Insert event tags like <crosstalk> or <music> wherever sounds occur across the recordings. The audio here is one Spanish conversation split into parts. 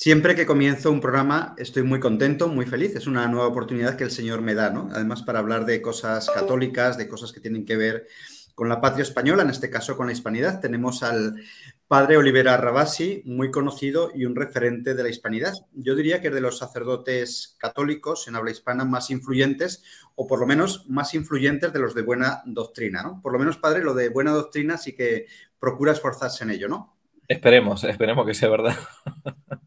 Siempre que comienzo un programa estoy muy contento, muy feliz. Es una nueva oportunidad que el Señor me da, ¿no? Además, para hablar de cosas católicas, de cosas que tienen que ver con la patria española, en este caso con la hispanidad. Tenemos al padre Olivera Rabasi, muy conocido y un referente de la hispanidad. Yo diría que es de los sacerdotes católicos en habla hispana más influyentes, o por lo menos más influyentes de los de buena doctrina, ¿no? Por lo menos, padre, lo de buena doctrina sí que procura esforzarse en ello, ¿no? Esperemos, esperemos que sea verdad. <laughs>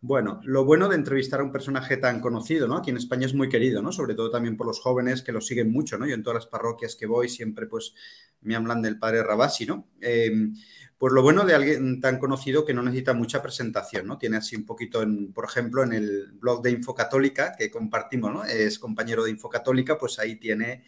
Bueno, lo bueno de entrevistar a un personaje tan conocido, ¿no? Aquí en España es muy querido, ¿no? Sobre todo también por los jóvenes que lo siguen mucho, ¿no? Yo en todas las parroquias que voy siempre, pues, me hablan del padre Rabasi, ¿no? Em, pues lo bueno de alguien tan conocido que no necesita mucha presentación, ¿no? Tiene así un poquito, en, por ejemplo, en el blog de Infocatólica que compartimos, ¿no? Es compañero de Infocatólica, pues ahí tiene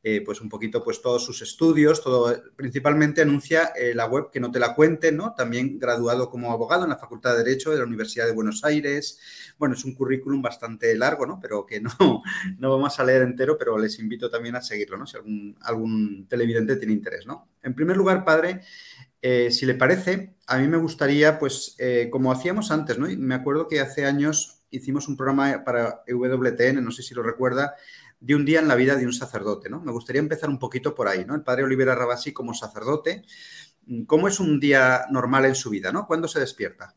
eh, pues un poquito pues todos sus estudios, todo, principalmente anuncia eh, la web que no te la cuente, ¿no? También graduado como abogado en la Facultad de Derecho de la Universidad de Buenos Aires. Bueno, es un currículum bastante largo, ¿no? Pero que no, <laughs> no vamos a leer entero, pero les invito también a seguirlo, ¿no? Si algún, televidente tiene interés, ¿no? En primer lugar, padre, eh, si le parece, a mí me gustaría, pues, como hacíamos antes, ¿no? Me acuerdo que hace años hicimos un programa para WTN, no sé si lo recuerda, de un día en la vida de un sacerdote, ¿no? Me gustaría empezar un poquito por ahí, ¿no? El padre Olivera Rabasi como sacerdote, ¿cómo es un día normal en su vida, ¿no? ¿Cuándo se despierta?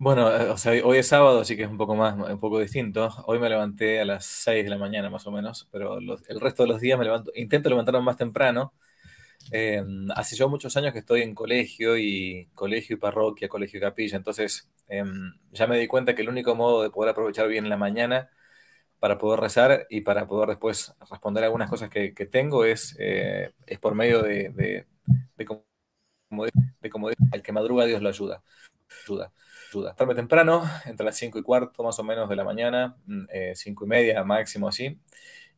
Bueno, eh, hoy es sábado, así que es un poco más, un poco distinto. Hoy me levanté a las 6 de la mañana más o menos, pero el resto de los días me intento levantarme más temprano. Eh, hace yo muchos años que estoy en colegio y colegio y parroquia, colegio y capilla, entonces em, ya me di cuenta que el único modo de poder aprovechar bien la mañana para poder rezar y para poder después responder algunas cosas que, tengo es, eh, es por medio de, de, de, como, de, el que madruga Dios lo ayuda. Ayuda. ayuda. Estarme temprano, entre las 5 y cuarto más o menos de la mañana, 5 mm, y media máximo así.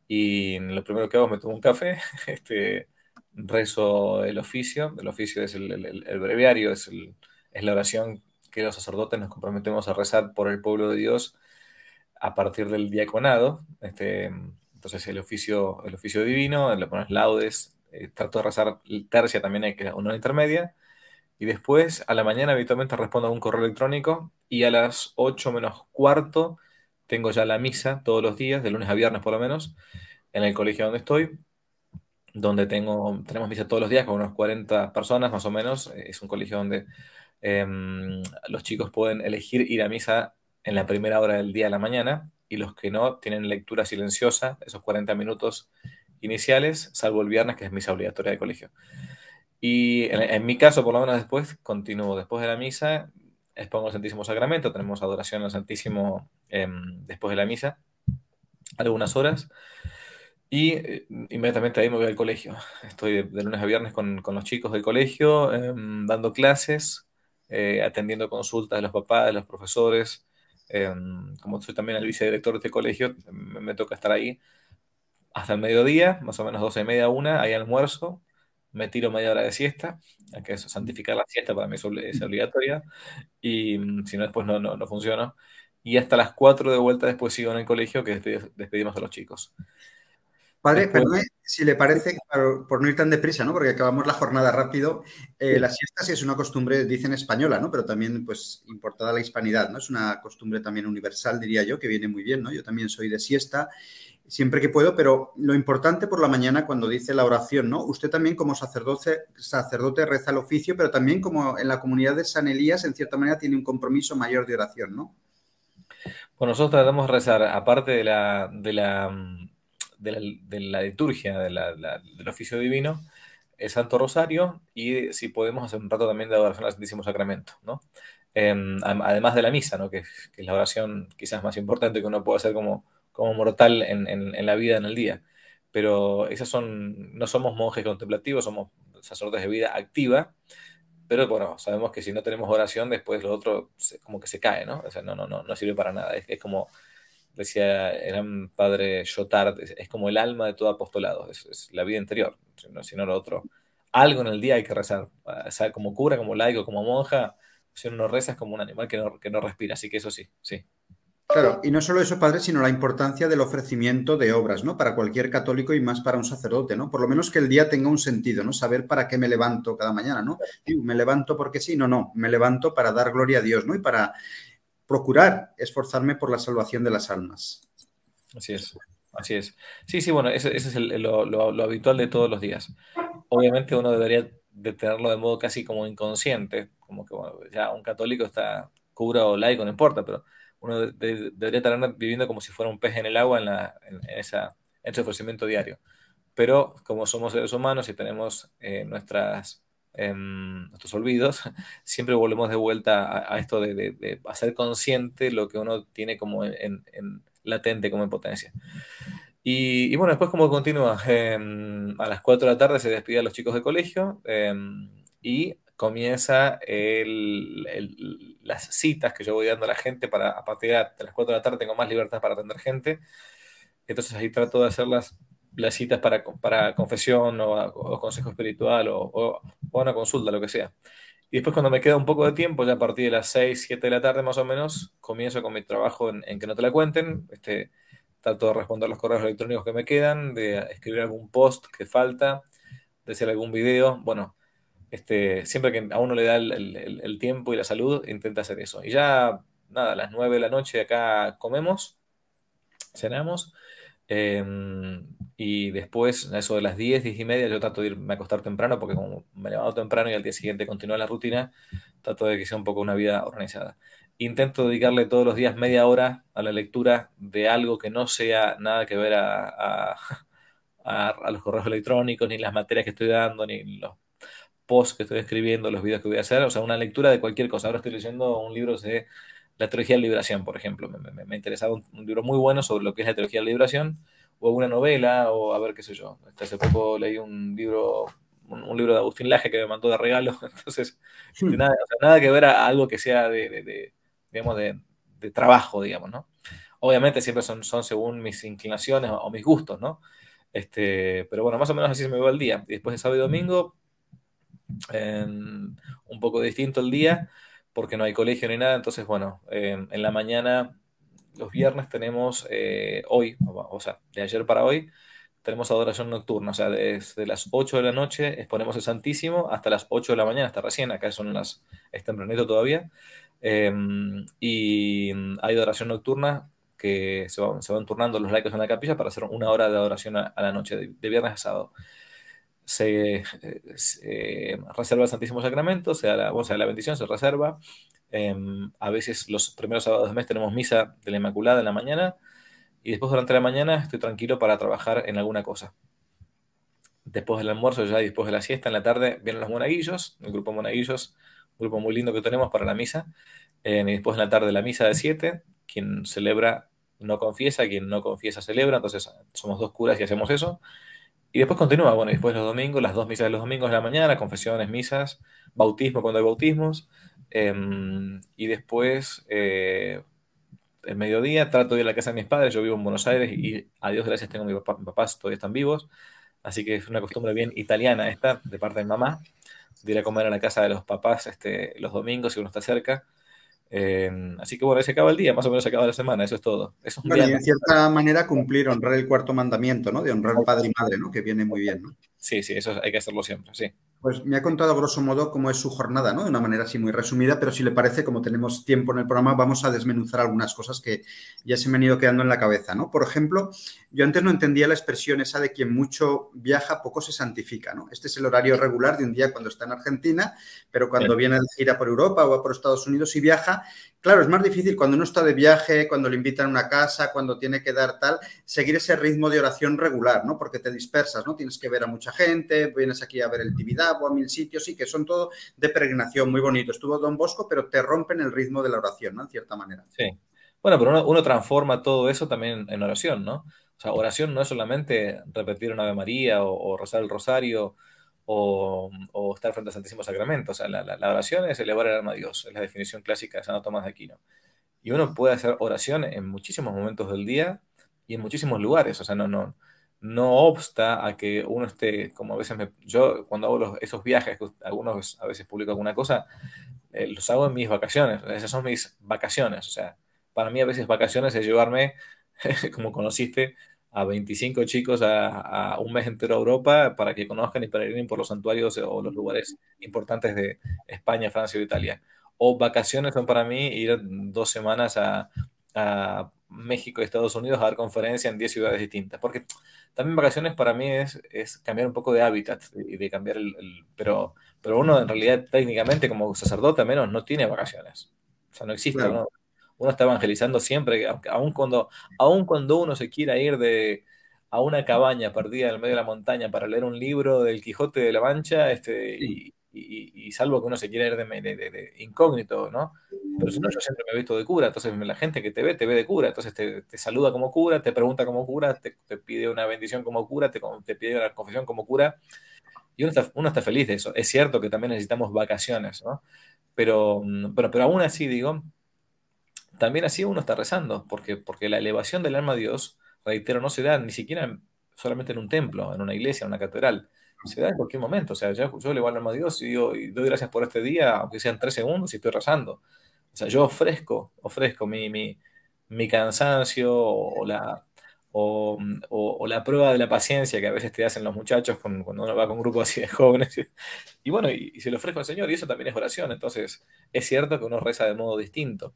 Y lo primero que hago es me tomo un café, <laughs> este, rezo el oficio. El oficio es el, el, breviario, es, es la oración que los sacerdotes nos comprometemos a rezar por el pueblo de Dios a partir del diaconado. Este, entonces el oficio, el oficio divino, le pones laudes, eh, trato de rezar tercia también que una intermedia. Y después a la mañana habitualmente respondo a un correo electrónico y a las 8 menos cuarto tengo ya la misa todos los días, de lunes a viernes por lo menos, en el colegio donde estoy, donde tengo, tenemos misa todos los días con unas 40 personas más o menos. Es un colegio donde em, los chicos pueden elegir ir a misa en la primera hora del día de la mañana y los que no tienen lectura silenciosa, esos 40 minutos iniciales, salvo el viernes, que es misa obligatoria de colegio. Y en, mi caso, por lo menos después, continúo después de la misa, expongo el Santísimo Sacramento, tenemos adoración al Santísimo em, después de la misa, algunas horas, y eh, inmediatamente ahí me voy al colegio. Estoy de, lunes a viernes con, los chicos del colegio, em, dando clases, eh, atendiendo consultas de los papás, de los profesores, Em, como soy también el vicedirector de este colegio, me, toca estar ahí hasta el mediodía, más o menos 12 y media, una, hay almuerzo, me tiro media hora de siesta, que santificar la siesta para mí es, obligatoria, y mm, si no, después no, no, no funciona. Y hasta las 4 de vuelta después sigo en el colegio que despedimos a los chicos. Padre, perdón, si le parece, por no ir tan deprisa, ¿no? Porque acabamos la jornada rápido. Eh, la siesta sí es una costumbre, dicen española, ¿no? Pero también, pues, importada a la hispanidad, ¿no? Es una costumbre también universal, diría yo, que viene muy bien, ¿no? Yo también soy de siesta, siempre que puedo, pero lo importante por la mañana cuando dice la oración, ¿no? Usted también como sacerdote, sacerdote reza el oficio, pero también como en la comunidad de San Elías, en cierta manera, tiene un compromiso mayor de oración, ¿no? Pues nosotros tratamos de rezar, aparte de la, de la de la, liturgia del oficio divino, el Santo Rosario y si podemos hacer un rato también de adoración al Santísimo Sacramento, ¿no? Em, además de la misa, ¿no? Que, es la oración quizás más importante que uno puede hacer como, como mortal en, la vida, en el día. Pero esas son, no somos monjes contemplativos, somos sacerdotes de vida activa, pero bueno, sabemos que si no tenemos oración, después lo otro como que se cae, ¿no? O sea, no, no, no, no sirve para nada. Es, es como decía el gran padre Jotard, es, como el alma de todo apostolado, es, la vida interior, si no, lo otro. Algo en el día hay que rezar, o sea, como cura, como laico, como monja, si uno no reza es como un animal que no, que no respira, así que eso sí, sí. Claro, y no solo eso, padre, sino la importancia del ofrecimiento de obras, ¿no? Para cualquier católico y más para un sacerdote, ¿no? Por lo menos que el día tenga un sentido, ¿no? Saber para qué me levanto cada mañana, ¿no? Me levanto porque sí, no, no, me levanto para dar gloria a Dios, ¿no? Y para procurar esforzarme por la salvación de las almas. Así es, así es. Sí, sí, bueno, ese, es lo, habitual de todos los días. Obviamente uno debería de tenerlo de modo casi como inconsciente, como que ya un católico está cura o laico, no importa, pero uno debería estar viviendo como si fuera un pez en el agua en, la, en, esa, ese ofrecimiento diario. Pero como somos seres humanos y tenemos eh, nuestras, em, nuestros olvidos, <laughs> siempre volvemos de vuelta a, esto de, hacer consciente lo que uno tiene como en, latente, como en potencia. Y, bueno, después como continúa, <laughs> em, a las 4 de la tarde se despide a los chicos de colegio em, y comienza las citas que yo voy dando a la gente para a partir de las 4 de la tarde tengo más libertad para atender gente. Entonces ahí trato de hacer las, citas para, para confesión o, consejo espiritual o, una consulta, lo que sea. Y después cuando me queda un poco de tiempo, ya a partir de las 6, 7 de la tarde más o menos, comienzo con mi trabajo en, que no te la cuenten. Este, trato de responder los correos electrónicos que me quedan, de escribir algún post que falta, de hacer algún video. Bueno, este, siempre que a uno le da el, tiempo y la salud, intenta hacer eso. Y ya, nada, a las 9 de la noche acá comemos, cenamos, em, y después, a eso de las 10, 10 y media, yo trato de irme a acostar temprano, porque como me levanto temprano y al día siguiente continúa la rutina, trato de que sea un poco una vida organizada. Intento dedicarle todos los días media hora a la lectura de algo que no sea nada que ver a, a, <laughs> a los correos electrónicos, ni las materias que estoy dando, ni los post que estoy escribiendo, los videos que voy a hacer, o sea, una lectura de cualquier cosa. Ahora estoy leyendo un libro de la teología de liberación, por ejemplo. Me, me, me interesaba un, libro muy bueno sobre lo que es la teología de liberación, o una novela, o a ver qué sé yo. Hasta hace poco leí un libro, un, libro de Agustín Laje que me mandó de regalo, <laughs> entonces, este, nada, nada, que ver a algo que sea de, de, digamos, de, de, trabajo, digamos, ¿no? Obviamente siempre son, son según mis inclinaciones o, mis gustos, ¿no? Este, pero bueno, más o menos así se me va el día. Y después de sábado y domingo, un poco distinto el día porque no hay colegio ni nada. Entonces, bueno, en la mañana, los viernes tenemos eh, hoy, o sea, de ayer para hoy, tenemos adoración nocturna. O sea, desde las 8 de la noche exponemos el Santísimo hasta las 8 de la mañana, hasta recién, acá son las, es tempranito todavía. Em, y hay adoración nocturna que se, se, van turnando los laicos en la capilla para hacer una hora de adoración a, la noche, de viernes a sábado se, reserva el Santísimo Sacramento, se da la, la bendición, se reserva. Em, a veces los primeros sábados del mes tenemos misa de la Inmaculada en la mañana y después durante la mañana estoy tranquilo para trabajar en alguna cosa. Después del almuerzo, ya después de la siesta, en la tarde vienen los monaguillos, el grupo monaguillos, un grupo muy lindo que tenemos para la misa. y después en la tarde la misa de siete, quien celebra no confiesa, quien no confiesa celebra, entonces somos dos curas y hacemos eso. Y después continúa, bueno, después los domingos, las dos misas de los domingos de la mañana, confesiones, misas, bautismo cuando hay bautismos. Em, y después, eh, el mediodía, trato de ir a la casa de mis padres. Yo vivo en Buenos Aires y a Dios gracias tengo a mis papás, todavía están vivos. Así que es una costumbre bien italiana esta, de parte de mamá, de ir a comer a la casa de los papás este, los domingos si uno está cerca. Em, así que bueno, ahí se acaba el día, más o menos se acaba la semana, eso es todo. y en cierta manera cumplir, honrar el cuarto mandamiento, ¿no? De honrar padre y madre, ¿no? Que viene muy bien, ¿no? Sí, sí, eso hay que hacerlo siempre, sí. Pues me ha contado grosso modo cómo es su jornada, ¿no? De una manera así muy resumida, pero si le parece, como tenemos tiempo en el programa, vamos a desmenuzar algunas cosas que ya se me han ido quedando en la cabeza, ¿no? Por ejemplo, yo antes no entendía la expresión esa de quien mucho viaja, poco se santifica, ¿no? Este es el horario regular de un día cuando está en Argentina, pero cuando viene de gira por Europa o por Estados Unidos y viaja, claro, es más difícil cuando uno está de viaje, cuando le invitan a una casa, cuando tiene que dar tal, seguir ese ritmo de oración regular, ¿no? Porque te dispersas, ¿no? Tienes que ver a mucha gente, vienes aquí a ver el Tibidabo, a mil sitios, y que son todo de peregrinación, muy bonito. Estuvo Don Bosco, pero te rompen el ritmo de la oración, ¿no? En cierta manera. Sí. Bueno, pero uno, transforma todo eso también en oración, ¿no? O sea, oración no es solamente repetir una Ave María o, rezar el rosario o, estar frente al Santísimo Sacramento. O sea, la, la, oración es elevar el alma a Dios, es la definición clásica de Santo Tomás de Aquino. Y uno puede hacer oración en muchísimos momentos del día y en muchísimos lugares. O sea, no, no, no obsta a que uno esté, como a veces me, yo cuando hago esos viajes, algunos a veces publico alguna cosa, eh, los hago en mis vacaciones, esas son mis vacaciones, o sea, para mí a veces vacaciones es llevarme, <laughs> como conociste, a 25 chicos a, un mes entero a Europa para que conozcan y peregrinen por los santuarios o los lugares importantes de España, Francia o Italia. O vacaciones son para mí ir dos semanas a, México y Estados Unidos a dar conferencia en 10 ciudades distintas. Porque también vacaciones para mí es, es cambiar un poco de hábitat y de cambiar el, pero, pero uno en realidad técnicamente como sacerdote menos no tiene vacaciones. O sea, no existe, ¿no? uno está evangelizando siempre, aun cuando, aun cuando uno se quiera ir de, a una cabaña perdida en el medio de la montaña para leer un libro del Quijote de la Mancha, este, y, salvo que uno se quiera ir de, incógnito, ¿no? Pero si no, yo siempre me he visto de cura, entonces la gente que te ve, te ve de cura, entonces te, saluda como cura, te pregunta como cura, te, pide una bendición como cura, te, te, pide una confesión como cura, y uno está, uno está feliz de eso. Es cierto que también necesitamos vacaciones, ¿no? Pero, mm, pero, pero aún así, digo, también así uno está rezando, porque, porque la elevación del alma a Dios, reitero, no se da ni siquiera solamente en un templo, en una iglesia, en una catedral, se da en cualquier momento. O sea, yo, yo elevo el alma a Dios y, digo, y doy gracias por este día, aunque sean tres segundos, y estoy rezando. O sea, yo ofrezco, ofrezco mi, mi, mi cansancio o la, o, la prueba de la paciencia que a veces te hacen los muchachos cuando uno va con un grupo así de jóvenes. <laughs> Y, bueno, y, y, se lo ofrezco al Señor, y eso también es oración. Entonces, es cierto que uno reza de modo distinto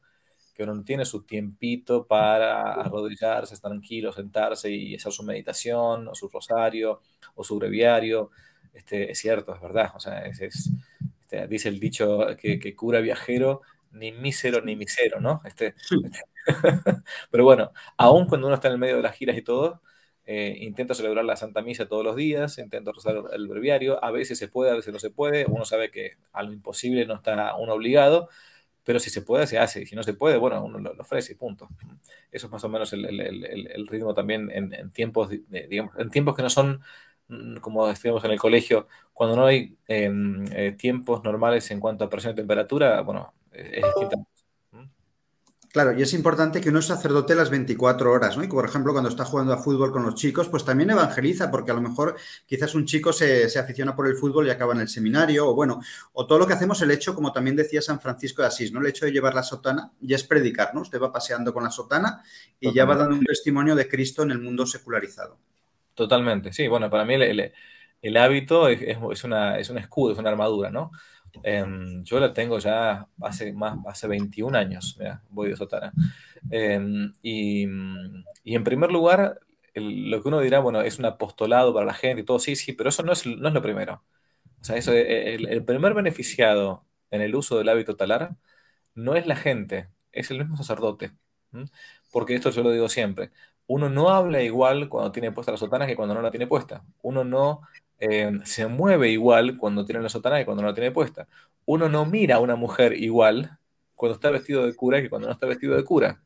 que uno tiene su tiempito para arrodillarse, estar tranquilo, sentarse y hacer su meditación, o su rosario, o su breviario. Este, es cierto, es verdad. O sea, es, este, dice el dicho que, cura viajero, ni mísero ni misero, ¿no? Este, este <laughs> pero bueno, aún cuando uno está en el medio de las giras y todo, eh, intento celebrar la Santa Misa todos los días, intento rezar el breviario, a veces se puede, a veces no se puede, uno sabe que a lo imposible no está uno obligado, pero si se puede, se hace, y si no se puede, bueno, uno lo, ofrece y punto. Eso es más o menos el, ritmo también en, tiempos, digamos, en tiempos que no son mm, como decíamos en el colegio, cuando no hay em, eh, tiempos normales en cuanto a presión y temperatura, bueno, es distinta Claro, y es importante que uno es sacerdote las 24 horas, ¿no? Y por ejemplo, cuando está jugando a fútbol con los chicos, pues también evangeliza, porque a lo mejor quizás un chico se, aficiona por el fútbol y acaba en el seminario, o bueno, o todo lo que hacemos, el hecho, como también decía San Francisco de Asís, ¿no? El hecho de llevar la sotana ya es predicar, ¿no? Usted va paseando con la sotana y ya va dando un testimonio de Cristo en el mundo secularizado. Totalmente, sí, bueno, para mí el, hábito es, una, es un escudo, es una armadura, ¿no? Em, yo la tengo ya hace, más, hace 21 años, voy de sotana. Em, y, en primer lugar, lo que uno dirá, bueno, es un apostolado para la gente y todo, sí, sí, pero eso no es, no es lo primero. O sea, eso, e, el, primer beneficiado en el uso del hábito talar no es la gente, es el mismo sacerdote. Porque esto yo lo digo siempre. Uno no habla igual cuando tiene puesta la sotana que cuando no la tiene puesta. Uno no eh, se mueve igual cuando tiene la sotana que cuando no la tiene puesta. Uno no mira a una mujer igual cuando está vestido de cura que cuando no está vestido de cura.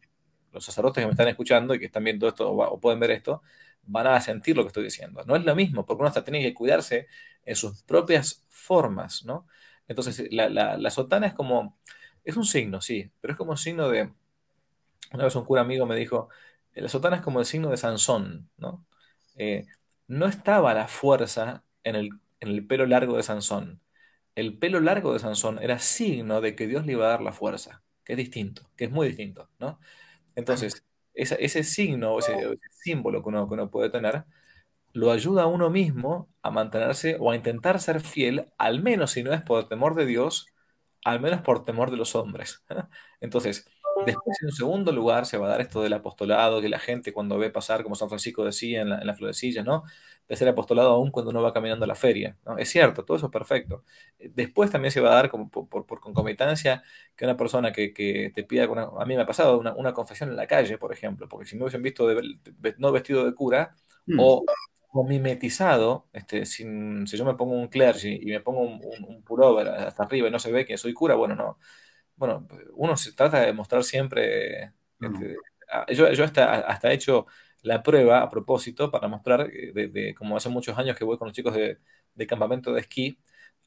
Los sacerdotes que me están escuchando y que están viendo esto o pueden ver esto, van a sentir lo que estoy diciendo. No es lo mismo, porque uno hasta tiene que cuidarse en sus propias formas, ¿no? Entonces, la, sotana es como, es un signo, sí, pero es como un signo de, una vez un cura amigo me dijo, la sotana es como el signo de Sansón, ¿no? Eh, no estaba la fuerza en el, pelo largo de Sansón. El pelo largo de Sansón era signo de que Dios le iba a dar la fuerza, que es distinto, que es muy distinto, ¿no? Entonces, ese signo, ese, ese símbolo que uno, que uno puede tener, lo ayuda a uno mismo a mantenerse o a intentar ser fiel, al menos si no es por temor de Dios, al menos por temor de los hombres. Entonces, Después, en un segundo lugar, se va a dar esto del apostolado, que la gente cuando ve pasar, como San Francisco decía en la, en florecilla, ¿no? De ser apostolado aún cuando uno va caminando a la feria, ¿no? Es cierto, todo eso es perfecto. Después también se va a dar como por, concomitancia que una persona que, te pida, a mí me ha pasado una, confesión en la calle, por ejemplo, porque si me hubiesen visto no vestido de cura hmm. o, mimetizado, este, sin, si yo me pongo un clergy y me pongo un, un, un pullover hasta arriba y no se ve que soy cura, bueno, no bueno, uno se trata de mostrar siempre, este, yo, yo hasta, hasta he hecho la prueba a propósito para mostrar, eh, de, como hace muchos años que voy con los chicos de, campamento de esquí,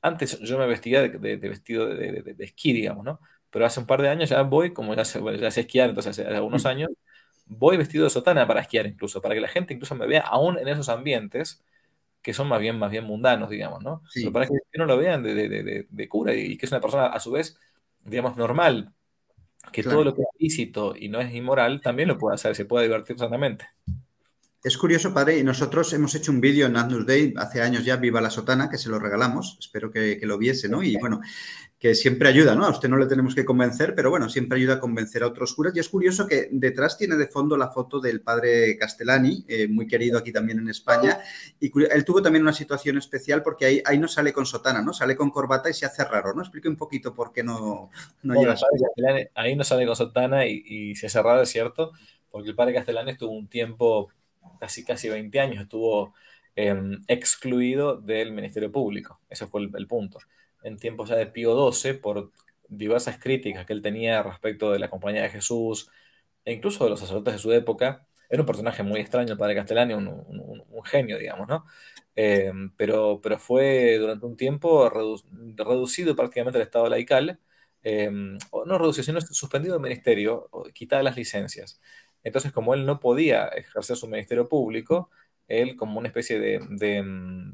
antes yo me vestía de, vestido de, esquí, digamos, ¿no? Pero hace un par de años ya voy, como ya sé, ya sé esquiar, entonces hace algunos años, voy vestido de sotana para esquiar incluso, para que la gente incluso me vea aún en esos ambientes que son más bien, más bien mundanos, digamos, ¿no? Pero para que no lo vean de, cura y que es una persona a su vez digamos, normal, que todo lo que es lícito y no es inmoral también lo puede hacer, se puede divertir sanamente. Es curioso, padre, y nosotros hemos hecho un vídeo en Agnus Day hace años ya, Viva la Sotana, que se lo regalamos, espero que, lo viese, ¿no? Y bueno, que siempre ayuda, ¿no? A usted no le tenemos que convencer, pero bueno, siempre ayuda a convencer a otros curas. Y es curioso que detrás tiene de fondo la foto del padre Castellani, eh, muy querido aquí también en España, y él tuvo también una situación especial porque ahí, ahí no sale con sotana, ¿no? Sale con corbata y se hace raro, ¿no? Explique un poquito por qué no, no bueno, Ahí no sale con sotana y, y se hace raro, es cierto, porque el padre Castellani estuvo un tiempo casi, casi 20 años estuvo em, excluido del Ministerio Público. Ese fue el, punto. En tiempos ya de Pío XII, por diversas críticas que él tenía respecto de la Compañía de Jesús e incluso de los sacerdotes de su época, era un personaje muy extraño, el padre Castellani, un, un, genio, digamos, ¿no? Em, pero, pero fue durante un tiempo reducido prácticamente al estado laical, em, no reducido, sino suspendido del ministerio, quitadas las licencias. Entonces, como él no podía ejercer su ministerio público, él, como una especie de, mm,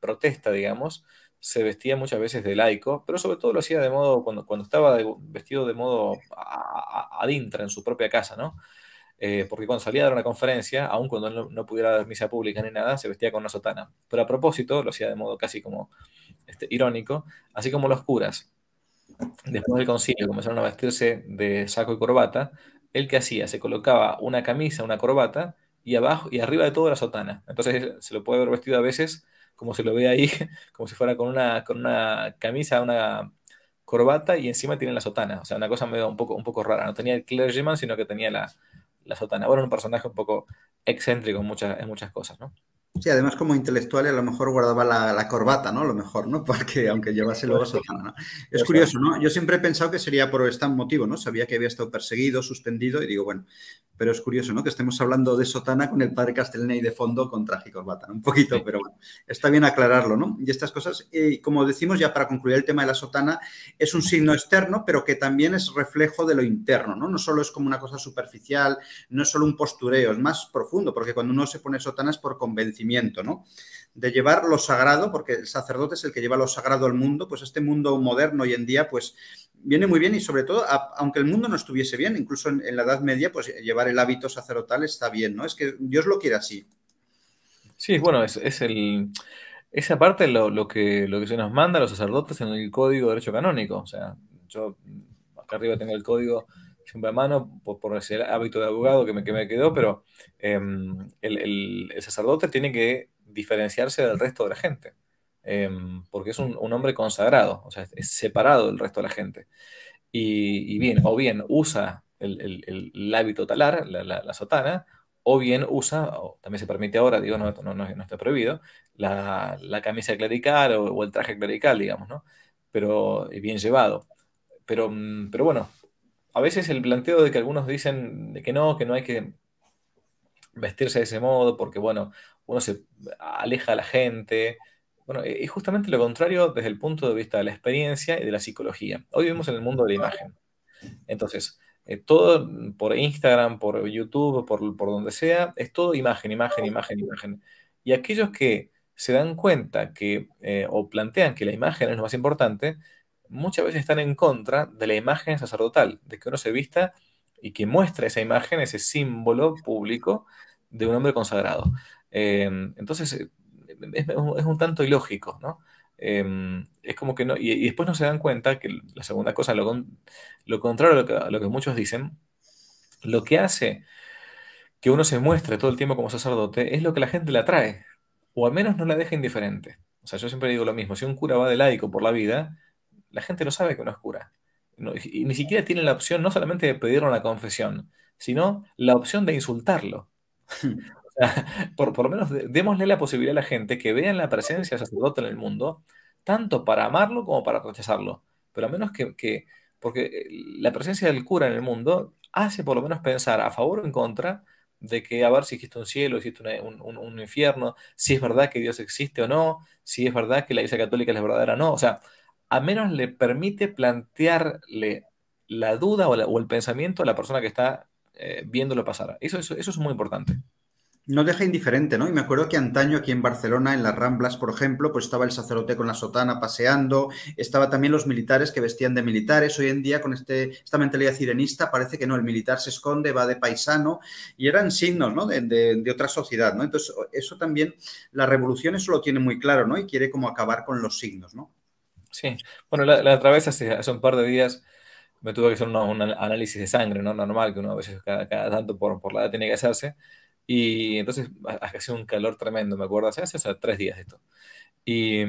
protesta, digamos, se vestía muchas veces de laico, pero sobre todo lo hacía de modo, cuando, cuando estaba vestido de modo adintra en su propia casa, ¿no? Eh, porque cuando salía a dar una conferencia, aun cuando él no, pudiera dar misa pública ni nada, se vestía con una sotana. Pero a propósito, lo hacía de modo casi como este, irónico, así como los curas, después del concilio, comenzaron a vestirse de saco y corbata, él que hacía, se colocaba una camisa, una corbata y abajo y arriba de todo la sotana. Entonces se lo puede ver vestido a veces como se lo ve ahí, <laughs> como si fuera con una, con una camisa, una corbata y encima tiene la sotana. O sea, una cosa medio un poco, un poco rara. No tenía el clergyman, sino que tenía la, la sotana. Bueno, un personaje un poco excéntrico en muchas, en muchas cosas, ¿no? Sí, además como intelectual a lo mejor guardaba la, corbata, ¿no? A lo mejor, ¿no? <laughs> Porque aunque llevase luego sotana, ¿no? Es curioso, ¿no? Yo siempre he pensado que sería por este motivo, ¿no? Sabía que había estado perseguido, suspendido y digo, bueno, pero es curioso, ¿no? Que estemos hablando de sotana con el padre Castellani de fondo con traje y corbata, ¿no? Un poquito, pero bueno, está bien aclararlo, ¿no? Y estas cosas, y como decimos ya para concluir el tema de la sotana, es un signo externo, pero que también es reflejo de lo interno, ¿no? No solo es como una cosa superficial, no es solo un postureo, es más profundo, porque cuando uno se pone sotana es por convencimiento ¿no? De llevar lo sagrado, porque el sacerdote es el que lleva lo sagrado al mundo, pues este mundo moderno hoy en día, pues viene muy bien y sobre todo, aunque el mundo no estuviese bien, incluso en, la Edad Media, pues llevar el hábito sacerdotal está bien, ¿no? Es que Dios lo quiere así. Sí, bueno, es, el... Esa parte lo, lo, que, lo que se nos manda a los sacerdotes en el Código de Derecho Canónico. O sea, yo acá arriba tengo el código siempre a mano por, por, ese hábito de abogado que me, que me quedó, pero em, el, sacerdote tiene que diferenciarse del resto de la gente, em, porque es un, hombre consagrado, o sea, es separado del resto de la gente. Y, bien, o bien usa el, hábito talar, la, sotana, o bien usa, o también se permite ahora, digo, no, no, no, está prohibido, la, camisa clerical o, o, el traje clerical, digamos, ¿no? Pero bien llevado. Pero, mm, pero bueno, a veces el planteo de que algunos dicen de que no, que no hay que vestirse de ese modo porque, bueno, uno se aleja a la gente. Bueno, es e, justamente lo contrario desde el punto de vista de la experiencia y de la psicología. Hoy vivimos en el mundo de la imagen. Entonces, eh, todo por Instagram, por YouTube, por, por donde sea, es todo imagen, imagen, imagen, imagen. Y aquellos que se dan cuenta que, eh, o plantean que la imagen es lo más importante, muchas veces están en contra de la imagen sacerdotal, de que uno se vista y que muestra esa imagen, ese símbolo público de un hombre consagrado. Em, entonces, eh, es, un tanto ilógico, ¿no? Em, es como que no, y, después no se dan cuenta que la segunda cosa, lo, lo contrario a lo, que, muchos dicen, lo que hace que uno se muestre todo el tiempo como sacerdote es lo que la gente le atrae, o al menos no la deja indiferente. O sea, yo siempre digo lo mismo, si un cura va de laico por la vida, la gente no sabe que uno es cura. y ni siquiera tiene la opción no solamente de pedirle una confesión, sino la opción de insultarlo. <laughs> o sea, por, lo menos démosle la posibilidad a la gente que vean la presencia del sacerdote en el mundo, tanto para amarlo como para rechazarlo. Pero a menos que, porque la presencia del cura en el mundo hace por lo menos pensar a favor o en contra de que a ver si existe un cielo, existe un, un, infierno, si es verdad que Dios existe o no, si es verdad que la Iglesia Católica es la verdadera o no. O sea, a menos le permite plantearle la duda o, el pensamiento a la persona que está eh, viéndolo pasar. Eso, eso, eso, es muy importante. no deja indiferente, ¿no? Y me acuerdo que antaño aquí en Barcelona, en las Ramblas, por ejemplo, pues estaba el sacerdote con la sotana paseando, estaba también los militares que vestían de militares. Hoy en día, con este, esta mentalidad sirenista, parece que no, el militar se esconde, va de paisano, y eran signos, ¿no? De, de, otra sociedad, ¿no? Entonces, eso también, la revolución eso lo tiene muy claro, ¿no? Y quiere como acabar con los signos, ¿no? Sí, bueno, la, la otra vez hace, hace un par de días me tuve que hacer un análisis de sangre, ¿no? Normal, que uno a veces cada, cada tanto por, por la edad tiene que hacerse. Y entonces hacía un calor tremendo, me acuerdo, hace, hace tres días esto. Y,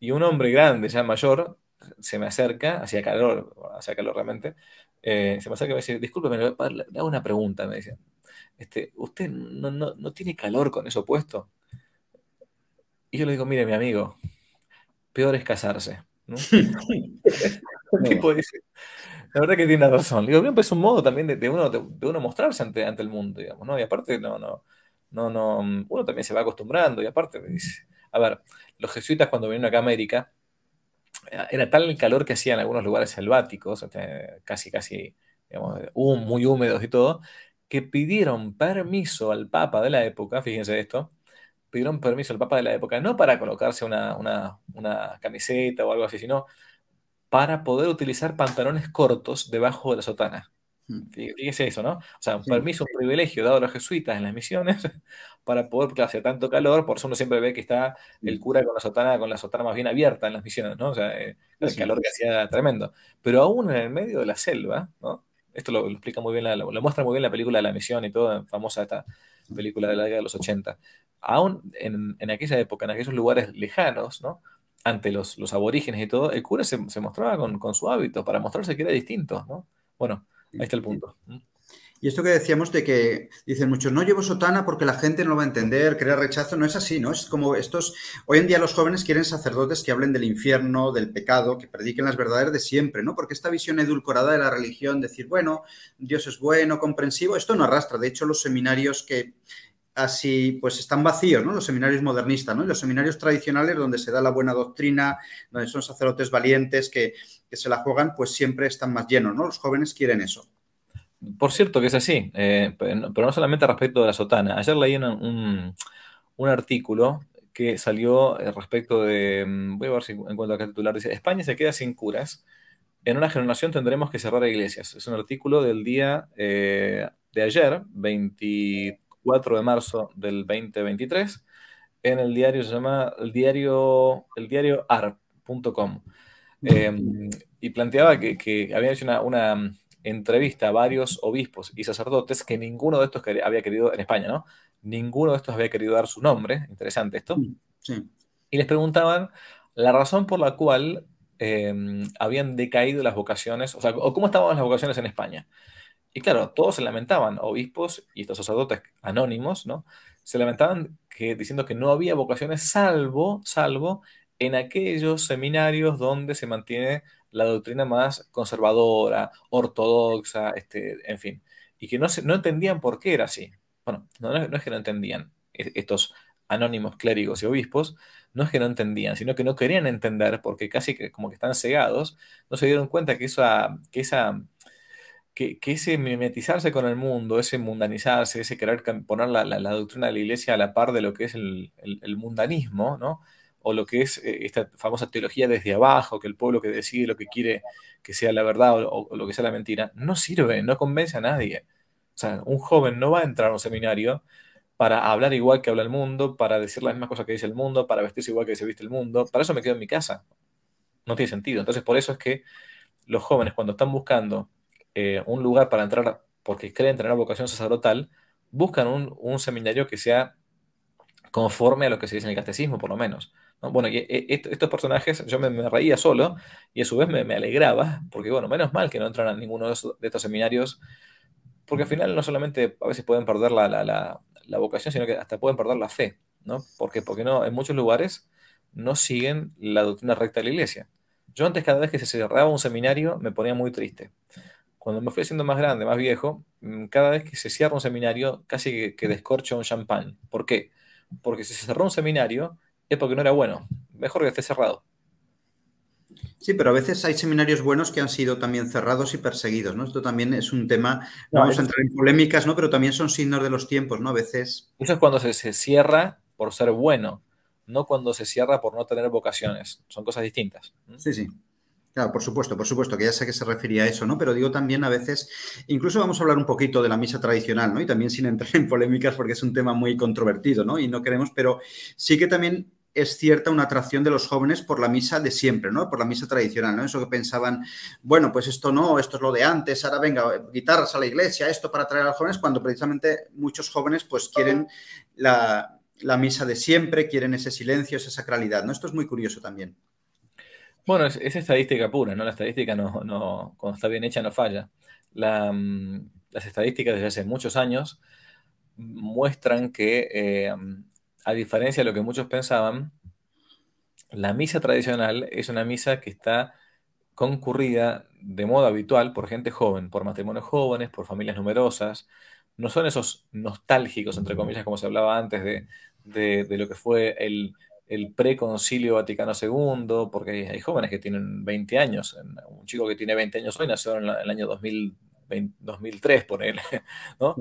y, un hombre grande, ya mayor, se me acerca, hacía calor, hacía calor realmente, eh, se me acerca y me dice, discúlpeme, le hago una pregunta, me dice, este, ¿usted no, no, no tiene calor con eso puesto? Y yo le digo, mire, mi amigo, peor es casarse. <laughs> ¿no? tipo dice, la verdad que tiene razón. Digo, es un modo también de, uno, de, uno mostrarse ante, ante el mundo, digamos, ¿no? Y aparte, no, no, no, no, uno también se va acostumbrando. Y aparte, dice, a ver, los jesuitas cuando vinieron acá a América, era tal el calor que hacían en algunos lugares selváticos, este, casi, casi, digamos, muy húmedos y todo, que pidieron permiso al Papa de la época, fíjense esto, pidieron permiso al Papa de la época, no para colocarse una, una, una camiseta o algo así, sino para poder utilizar pantalones cortos debajo de la sotana. Hmm. Fíjese eso, ¿no? O sea, un permiso, un privilegio dado a los jesuitas en las misiones <laughs> para poder, porque hace tanto calor, por eso uno siempre ve que está el cura con la sotana, con la sotana más bien abierta en las misiones, ¿no? O sea, eh, el calor que hacía tremendo. Pero aún en el medio de la selva, ¿no? Esto lo, explica muy bien, lo, muestra muy bien la película de la misión y todo, famosa esta película de la década de los 80. Aún en, en aquella época, en aquellos lugares lejanos, ¿no? ante los, los aborígenes y todo, el cura se, mostraba con, su hábito para mostrarse que era distinto, ¿no? Bueno, ahí está el punto. Y esto que decíamos de que dicen muchos, no llevo sotana porque la gente no lo va a entender, crea rechazo, no es así, ¿no? Es como estos, hoy en día los jóvenes quieren sacerdotes que hablen del infierno, del pecado, que prediquen las verdades de siempre, ¿no? Porque esta visión edulcorada de la religión, decir, bueno, Dios es bueno, comprensivo, esto no arrastra. De hecho, los seminarios que así, pues están vacíos, ¿no? Los seminarios modernistas, ¿no? los seminarios tradicionales donde se da la buena doctrina, donde son sacerdotes valientes que, se la juegan, pues siempre están más llenos, ¿no? Los jóvenes quieren eso. Por cierto que es así, eh, pero no solamente respecto de la sotana. Ayer leí un, un, artículo que salió eh, respecto de, mm, voy a ver si encuentro acá el titular, dice, España se queda sin curas. En una generación tendremos que cerrar iglesias. Es un artículo del día eh, de ayer, 23 4 de marzo del 2023 en el diario, se llama el diario, el diario ARP.com. Em, y planteaba que, que había hecho una, entrevista a varios obispos y sacerdotes que ninguno de estos había querido, en España, ¿no? Ninguno de estos había querido dar su nombre, interesante esto. Sí. Y les preguntaban la razón por la cual em, habían decaído las vocaciones, o sea, o cómo estaban las vocaciones en España. Y claro, todos se lamentaban, obispos y estos sacerdotes anónimos, ¿no? Se lamentaban que, diciendo que no había vocaciones salvo, salvo en aquellos seminarios donde se mantiene la doctrina más conservadora, ortodoxa, este, en fin, y que no, se, no entendían por qué era así. Bueno, no, no es que no entendían e, estos anónimos clérigos y obispos, no es que no entendían, sino que no querían entender porque casi que como que están cegados, no se dieron cuenta que esa, que esa que, ese mimetizarse con el mundo, ese mundanizarse, ese querer poner la, doctrina de la iglesia a la par de lo que es el, mundanismo, ¿no? O lo que es eh, esta famosa teología desde abajo, que el pueblo que decide lo que quiere que sea la verdad o, lo que sea la mentira, no sirve, no convence a nadie. O sea, un joven no va a entrar a un seminario para hablar igual que habla el mundo, para decir las mismas cosas que dice el mundo, para vestirse igual que se viste el mundo. Para eso me quedo en mi casa. No tiene sentido. Entonces, por eso es que los jóvenes, cuando están buscando eh, un lugar para entrar porque creen tener vocación sacerdotal, buscan un, seminario que sea conforme a lo que se dice en el catecismo, por lo menos. Bueno, eh, estos personajes, yo me, reía solo y a su vez me, alegraba, porque bueno, menos mal que no entran a ninguno de, estos seminarios, porque al final no solamente a veces pueden perder la, la, vocación, sino que hasta pueden perder la fe, ¿no? Porque, porque no, en muchos lugares no siguen la doctrina recta de la iglesia. Yo antes cada vez que se cerraba un seminario me ponía muy triste. Cuando me fui haciendo más grande, más viejo, mm, cada vez que se cierra un seminario, casi que, descorcho un champán. ¿Por qué? Porque si se cerró un seminario es porque no era bueno. Mejor que esté cerrado. Sí, pero a veces hay seminarios buenos que han sido también cerrados y perseguidos, ¿no? Esto también es un tema, no, vamos a entrar en polémicas, ¿no? Pero también son signos de los tiempos, ¿no? A veces... Eso es cuando se, se cierra por ser bueno, no cuando se cierra por no tener vocaciones. Son cosas distintas. Sí, sí. Claro, por supuesto, por supuesto, que ya sé que se refería a eso, ¿no? Pero digo también a veces, incluso vamos a hablar un poquito de la misa tradicional, ¿no? Y también sin entrar en polémicas porque es un tema muy controvertido, ¿no? Y no queremos, pero sí que también es cierta una atracción de los jóvenes por la misa de siempre, ¿no? Por la misa tradicional, ¿no? Eso que pensaban, bueno, pues esto no, esto es lo de antes, ahora venga, guitarras a la iglesia, esto para atraer a los jóvenes, cuando precisamente muchos jóvenes pues quieren la, misa de siempre, quieren ese silencio, esa sacralidad. Esto es muy curioso también. Bueno, es, estadística pura, ¿no? La estadística no, no, cuando está bien hecha no falla. Mm, las estadísticas desde hace muchos años muestran que, eh, a diferencia de lo que muchos pensaban, la misa tradicional es una misa que está concurrida de modo habitual por gente joven, por matrimonios jóvenes, por familias numerosas. No son esos nostálgicos, entre comillas, como se hablaba antes, de lo que fue el, el preconcilio Vaticano II, porque hay, jóvenes que tienen 20 años. Un chico que tiene 20 años hoy nació en, el año 2003, por él, ¿no?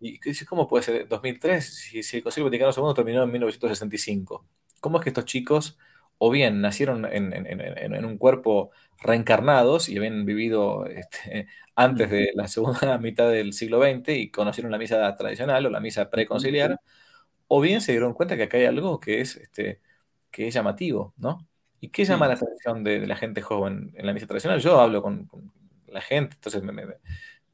Y dices, ¿cómo puede ser 2003 si, el Concilio Vaticano II terminó en 1965? ¿Cómo es que estos chicos o bien nacieron en, un cuerpo reencarnados y habían vivido este, antes de la segunda <laughs> mitad del siglo XX y conocieron la misa tradicional o la misa preconciliar? O bien se dieron cuenta que acá hay algo que es, este, que es llamativo, ¿no? ¿Y qué llama la atención de, la gente joven en la misa tradicional? Yo hablo con, la gente, entonces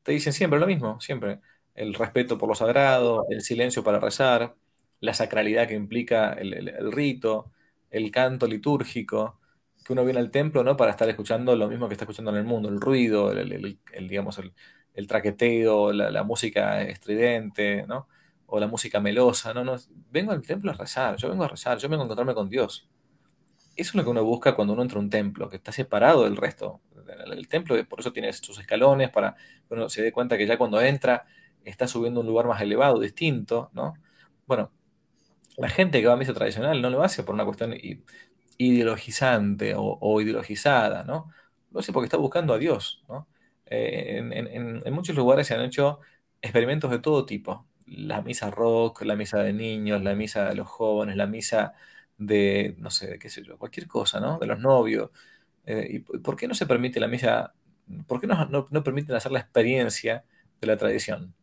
te dicen siempre lo mismo, siempre. El respeto por lo sagrado, el silencio para rezar, la sacralidad que implica el, rito, el canto litúrgico, que uno viene al templo no para estar escuchando lo mismo que está escuchando en el mundo, el ruido, el, digamos, el, traqueteo, la, la, música estridente, ¿no? o la música melosa, no, no, vengo al templo a rezar, yo vengo a rezar, yo vengo a encontrarme con Dios. Eso es lo que uno busca cuando uno entra a un templo, que está separado del resto. El templo, por eso tiene sus escalones, para que uno se dé cuenta que ya cuando entra está subiendo a un lugar más elevado, distinto, ¿no? Bueno, la gente que va a misa tradicional no lo hace por una cuestión ideologizante o, ideologizada, ¿no? Lo hace porque está buscando a Dios, ¿no? Eh, en muchos lugares se han hecho experimentos de todo tipo la misa rock, la misa de niños, la misa de los jóvenes, la misa de, no sé, qué sé yo, cualquier cosa, ¿no? De los novios. Eh, ¿Y por qué no se permite la misa? ¿Por qué no, no, permiten hacer la experiencia de la tradición?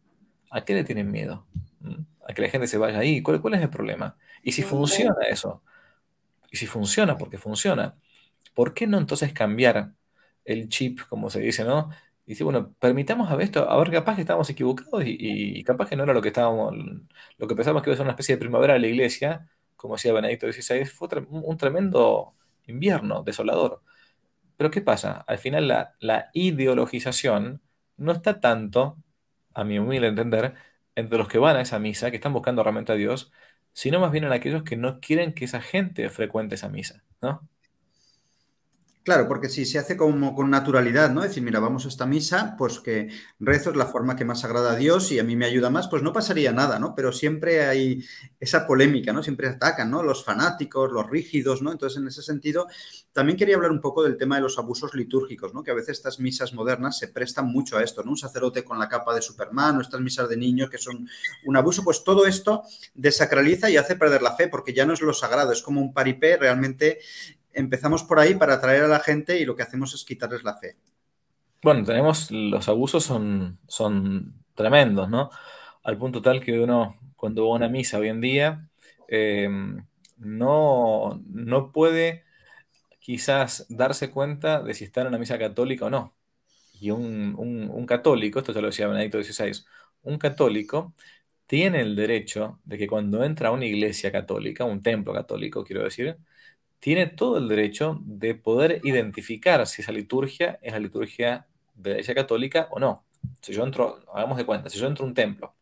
¿A qué le tienen miedo? ¿Mm? ¿A que la gente se vaya ahí? ¿Cuál, cuál es el problema? Y si funciona eso, y si funciona, porque funciona, ¿por qué no entonces cambiar el chip, como se dice, ¿no? Y dice, bueno, permitamos a ver esto, a ver, capaz que estábamos equivocados y, capaz que no era lo que estábamos, lo que pensábamos que iba a ser una especie de primavera de la iglesia, como decía Benedicto XVI, fue un tremendo invierno desolador. Pero ¿qué pasa? Al final la, la ideologización no está tanto, a mi humilde entender, entre los que van a esa misa, que están buscando realmente a Dios, sino más bien en aquellos que no quieren que esa gente frecuente esa misa, ¿no? Claro, porque si se hace como con naturalidad, ¿no? Decir, mira, vamos a esta misa, pues que rezo es la forma que más agrada a Dios y a mí me ayuda más, pues no pasaría nada, ¿no? Pero siempre hay esa polémica, ¿no? Siempre atacan, ¿no? Los fanáticos, los rígidos, ¿no? Entonces, en ese sentido, también quería hablar un poco del tema de los abusos litúrgicos, ¿no? Que a veces estas misas modernas se prestan mucho a esto, ¿no? Un sacerdote con la capa de Superman o estas misas de niños que son un abuso, pues todo esto desacraliza y hace perder la fe porque ya no es lo sagrado, es como un paripé realmente empezamos por ahí para atraer a la gente y lo que hacemos es quitarles la fe. Bueno, tenemos, los abusos son, son tremendos, ¿no? Al punto tal que uno, cuando va a una misa hoy en día, eh, no, no puede quizás darse cuenta de si está en una misa católica o no. Y un, un católico, esto ya lo decía Benedicto XVI, un católico tiene el derecho de que cuando entra a una iglesia católica, un templo católico, quiero decir, tiene todo el derecho de poder identificar si esa liturgia es la liturgia de la Iglesia Católica o no. Si yo entro, hagamos de cuenta, si yo entro a un templo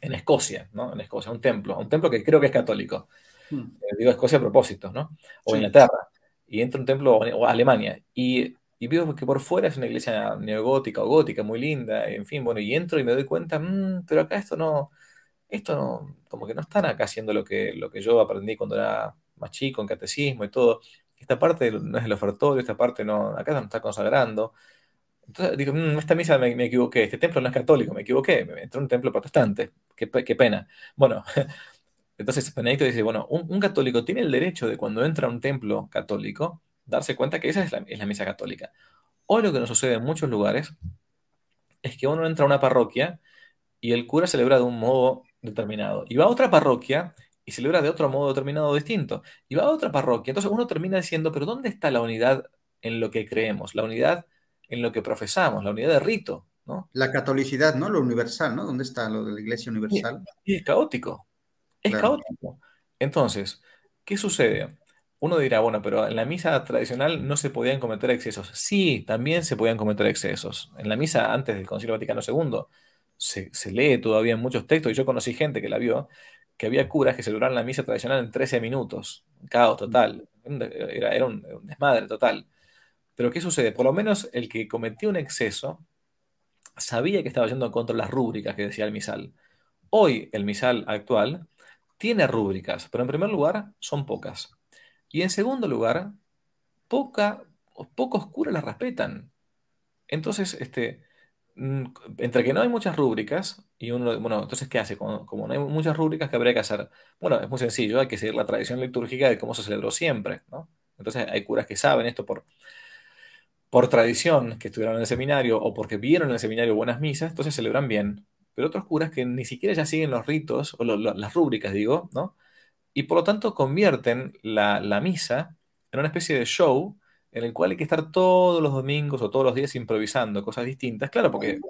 en Escocia, ¿no? En Escocia, un templo, un templo que creo que es católico. Hmm. Eh, digo Escocia a propósito, ¿no? O Inglaterra. Y entro a un templo, o Alemania, y, y veo que por fuera es una iglesia neogótica o gótica, muy linda, en fin, bueno, y entro y me doy cuenta, mm, pero acá esto no, esto no, como que no están acá haciendo lo que, lo que yo aprendí cuando era más chico, en catecismo y todo. esta parte no es el ofertorio, esta parte no, acá no está consagrando. Entonces digo, mm, esta misa me, equivoqué, este templo no es católico, me equivoqué, me entré en un templo protestante, qué, qué pena. Bueno, <laughs> entonces Benedicto dice, bueno, un, católico tiene el derecho de cuando entra a un templo católico, darse cuenta que esa es la, es la misa católica. Hoy lo que nos sucede en muchos lugares es que uno entra a una parroquia y el cura celebra de un modo determinado. Y va a otra parroquia y celebra de otro modo determinado distinto. Y va a otra parroquia. Entonces uno termina diciendo, pero ¿dónde está la unidad en lo que creemos? La unidad en lo que profesamos, la unidad de rito. ¿no? La catolicidad, ¿no? Lo universal, ¿no? ¿Dónde está lo de la iglesia universal? Y, es caótico. Es caótico. Entonces, ¿qué sucede? Uno dirá, bueno, pero en la misa tradicional no se podían cometer excesos. Sí, también se podían cometer excesos. En la misa antes del Concilio Vaticano II se, lee todavía en muchos textos, y yo conocí gente que la vio, que había curas que celebraban la misa tradicional en 13 minutos. Caos total. Era, era un, desmadre total. Pero ¿qué sucede? Por lo menos el que cometió un exceso sabía que estaba yendo contra las rúbricas que decía el misal. Hoy el misal actual tiene rúbricas, pero en primer lugar son pocas. Y en segundo lugar, poca, pocos curas las respetan. Entonces, este, mm, entre que no hay muchas rúbricas, y uno, bueno, entonces, ¿qué hace? Como, no hay muchas rúbricas, ¿qué habría que hacer? Bueno, es muy sencillo, hay que seguir la tradición litúrgica de cómo se celebró siempre, ¿no? Entonces, hay curas que saben esto por, por tradición, que estuvieron en el seminario o porque vieron en el seminario buenas misas, entonces celebran bien. Pero otros curas que ni siquiera ya siguen los ritos, o las rúbricas, digo, ¿no? y por lo tanto convierten la, misa en una especie de show en el cual hay que estar todos los domingos o todos los días improvisando cosas distintas. Claro, porque,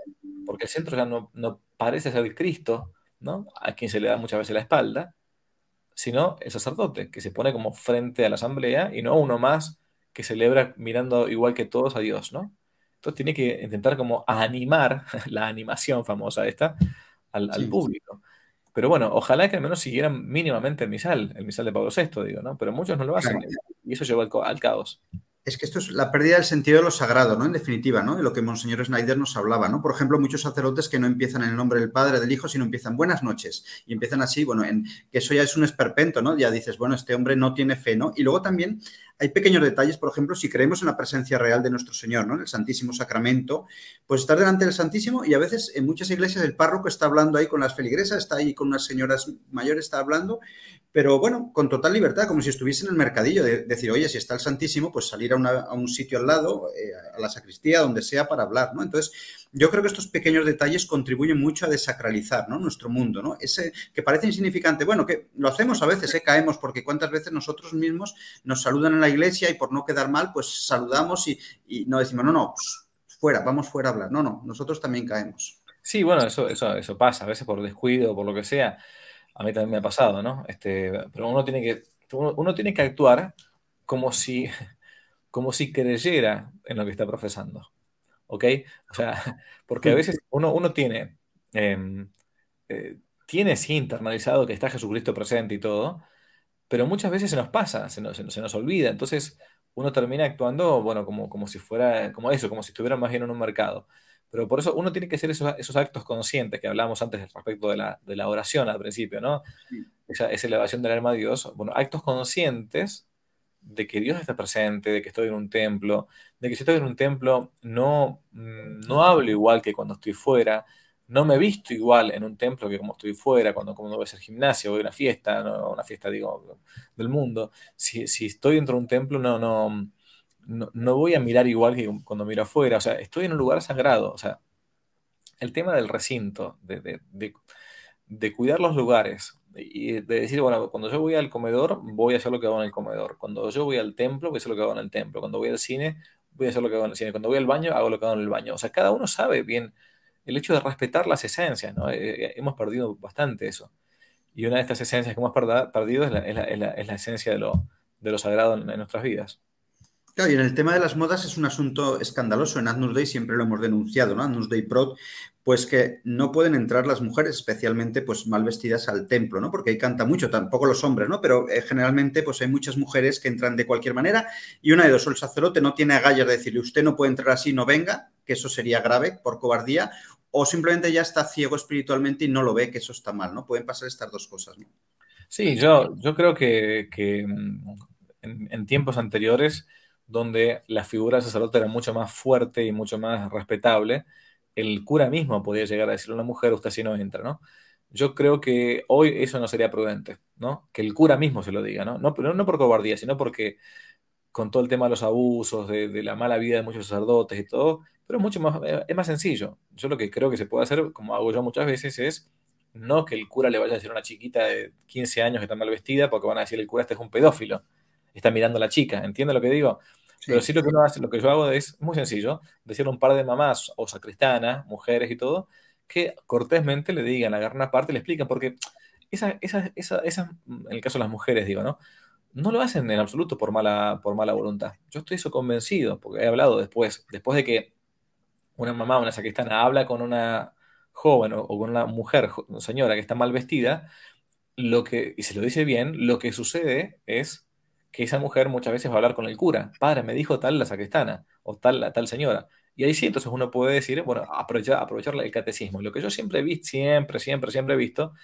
porque el centro ya no, parece ser el Cristo, ¿no? A quien se le da muchas veces la espalda, sino el sacerdote, que se pone como frente a la asamblea y no uno más que celebra mirando igual que todos a Dios, ¿no? Entonces tiene que intentar como animar <laughs> la animación famosa esta al, al público. Pero bueno, ojalá que al menos siguieran mínimamente el misal, el misal de Pablo VI, digo, ¿no? Pero muchos no lo hacen y eso lleva al, caos es que esto es la pérdida del sentido de lo sagrado, ¿no? En definitiva, ¿no? De lo que Monseñor Schneider nos hablaba, ¿no? Por ejemplo, muchos sacerdotes que no empiezan en el nombre del Padre, del Hijo, sino empiezan buenas noches. Y empiezan así, bueno, en, que eso ya es un esperpento, ¿no? Ya dices, bueno, este hombre no tiene fe, ¿no? Y luego también hay pequeños detalles, por ejemplo, si creemos en la presencia real de nuestro Señor, ¿no? En el Santísimo Sacramento, pues estar delante del Santísimo y a veces en muchas iglesias el párroco está hablando ahí con las feligresas, está ahí con unas señoras mayores, está hablando pero bueno, con total libertad, como si estuviese en el mercadillo, de, decir, oye, si está el Santísimo, pues salir a, un sitio al lado, eh, a la sacristía, donde sea, para hablar, ¿no? Entonces, yo creo que estos pequeños detalles contribuyen mucho a desacralizar, ¿no? Nuestro mundo, ¿no? Ese que parece insignificante, bueno, que lo hacemos a veces, ¿eh? caemos, porque cuántas veces nosotros mismos nos saludan en la iglesia y por no quedar mal, pues saludamos y, no decimos, no, no, fuera, vamos fuera a hablar. No, no, nosotros también caemos. Sí, bueno, eso, eso, eso pasa, a veces por descuido, por lo que sea a mí también me ha pasado, ¿no? Este, pero uno tiene que, uno, tiene que actuar como si, <laughs> como si creyera en lo que está profesando. ¿Ok? O sea, <laughs> porque a veces uno, uno tiene, em, eh, tiene sí internalizado que está Jesucristo presente y todo, pero muchas veces se nos pasa, se nos, se nos, olvida. Entonces uno termina actuando, bueno, como, como si fuera, como eso, como si estuviera más bien en un mercado. Pero por eso uno tiene que hacer esos, actos conscientes que hablábamos antes respecto de la, de la oración al principio, ¿no? Esa, elevación del alma a Dios. Bueno, actos conscientes de que Dios está presente, de que estoy en un templo, de que si estoy en un templo no, mm, no hablo igual que cuando estoy fuera, no me visto igual en un templo que como estoy fuera, cuando, como voy a hacer gimnasio, voy a una fiesta, no, una fiesta, digo, del mundo. Si, si estoy dentro de un templo, no, no, no, voy a mirar igual que cuando miro afuera, o sea, estoy en un lugar sagrado, o sea, el tema del recinto, de, cuidar los lugares y de decir, bueno, cuando yo voy al comedor, voy a hacer lo que hago en el comedor, cuando yo voy al templo, voy a hacer lo que hago en el templo, cuando voy al cine, voy a hacer lo que hago en el cine, cuando voy al baño, hago lo que hago en el baño, o sea, cada uno sabe bien el hecho de respetar las esencias, ¿no? Eh, eh, hemos perdido bastante eso. Y una de estas esencias que hemos perdido es la, es la, esencia de lo, de lo sagrado en nuestras vidas. Claro, y en el tema de las modas es un asunto escandaloso. En Agnus Dei siempre lo hemos denunciado, ¿no? Agnus Dei Prod, pues que no pueden entrar las mujeres, especialmente pues mal vestidas al templo, ¿no? Porque ahí canta mucho, tampoco los hombres, ¿no? Pero eh, generalmente pues hay muchas mujeres que entran de cualquier manera y una de dos, el sacerdote no tiene agallas de decirle usted no puede entrar así, no venga, que eso sería grave por cobardía, o simplemente ya está ciego espiritualmente y no lo ve, que eso está mal, ¿no? Pueden pasar estas dos cosas, ¿no? Sí, yo, yo creo que, que en, tiempos anteriores, donde la figura del sacerdote era mucho más fuerte y mucho más respetable, el cura mismo podía llegar a decirle a una mujer, usted así no entra, ¿no? Yo creo que hoy eso no sería prudente, ¿no? Que el cura mismo se lo diga, ¿no? No, no, por cobardía, sino porque con todo el tema de los abusos, de, la mala vida de muchos sacerdotes y todo, pero mucho más, es más sencillo. Yo lo que creo que se puede hacer, como hago yo muchas veces, es no que el cura le vaya a decir a una chiquita de 15 años que está mal vestida, porque van a decir el cura este es un pedófilo, está mirando a la chica, ¿entiende lo que digo? Pero sí lo que, uno hace, lo que yo hago es muy sencillo, decirle a un par de mamás o sacristanas, mujeres y todo, que cortésmente le digan, agarran una parte y le explican, porque esa, esa, esa, esa, en el caso de las mujeres, digo, ¿no? No lo hacen en absoluto por mala, por mala voluntad. Yo estoy eso convencido, porque he hablado después, después de que una mamá, una sacristana, habla con una joven o, con una mujer, señora que está mal vestida, lo que, y se lo dice bien, lo que sucede es que esa mujer muchas veces va a hablar con el cura. Padre, me dijo tal la sacristana o tal la tal señora. Y ahí sí, entonces uno puede decir, bueno, aprovechar, aprovechar el catecismo. Lo que yo siempre he visto, siempre, siempre, siempre he visto,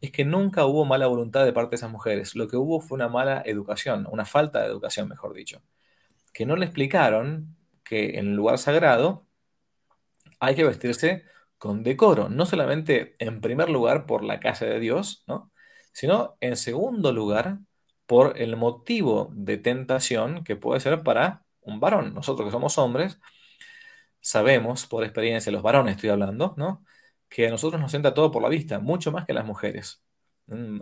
es que nunca hubo mala voluntad de parte de esas mujeres. Lo que hubo fue una mala educación, una falta de educación, mejor dicho. Que no le explicaron que en el lugar sagrado hay que vestirse con decoro, no solamente en primer lugar por la casa de Dios, ¿no? sino en segundo lugar por el motivo de tentación que puede ser para un varón. Nosotros que somos hombres, sabemos por experiencia, los varones estoy hablando, ¿no? que a nosotros nos entra todo por la vista, mucho más que las mujeres. Mm,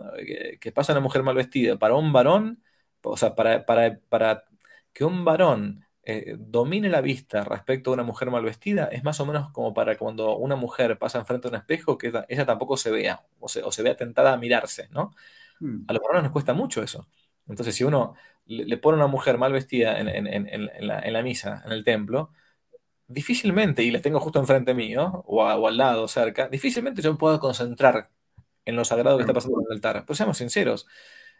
que pasa una mujer mal vestida para un varón, o sea, para, para, para que un varón eh, domine la vista respecto a una mujer mal vestida es más o menos como para cuando una mujer pasa enfrente de un espejo que ella tampoco se vea o se, o se vea tentada a mirarse, ¿no? Hmm. A los varones nos cuesta mucho eso. Entonces, si uno le, pone a una mujer mal vestida en, la, misa, en el templo, difícilmente, y la tengo justo enfrente mío, o, o, al lado, cerca, difícilmente yo me puedo concentrar en lo sagrado que está pasando en el altar. Pero seamos sinceros.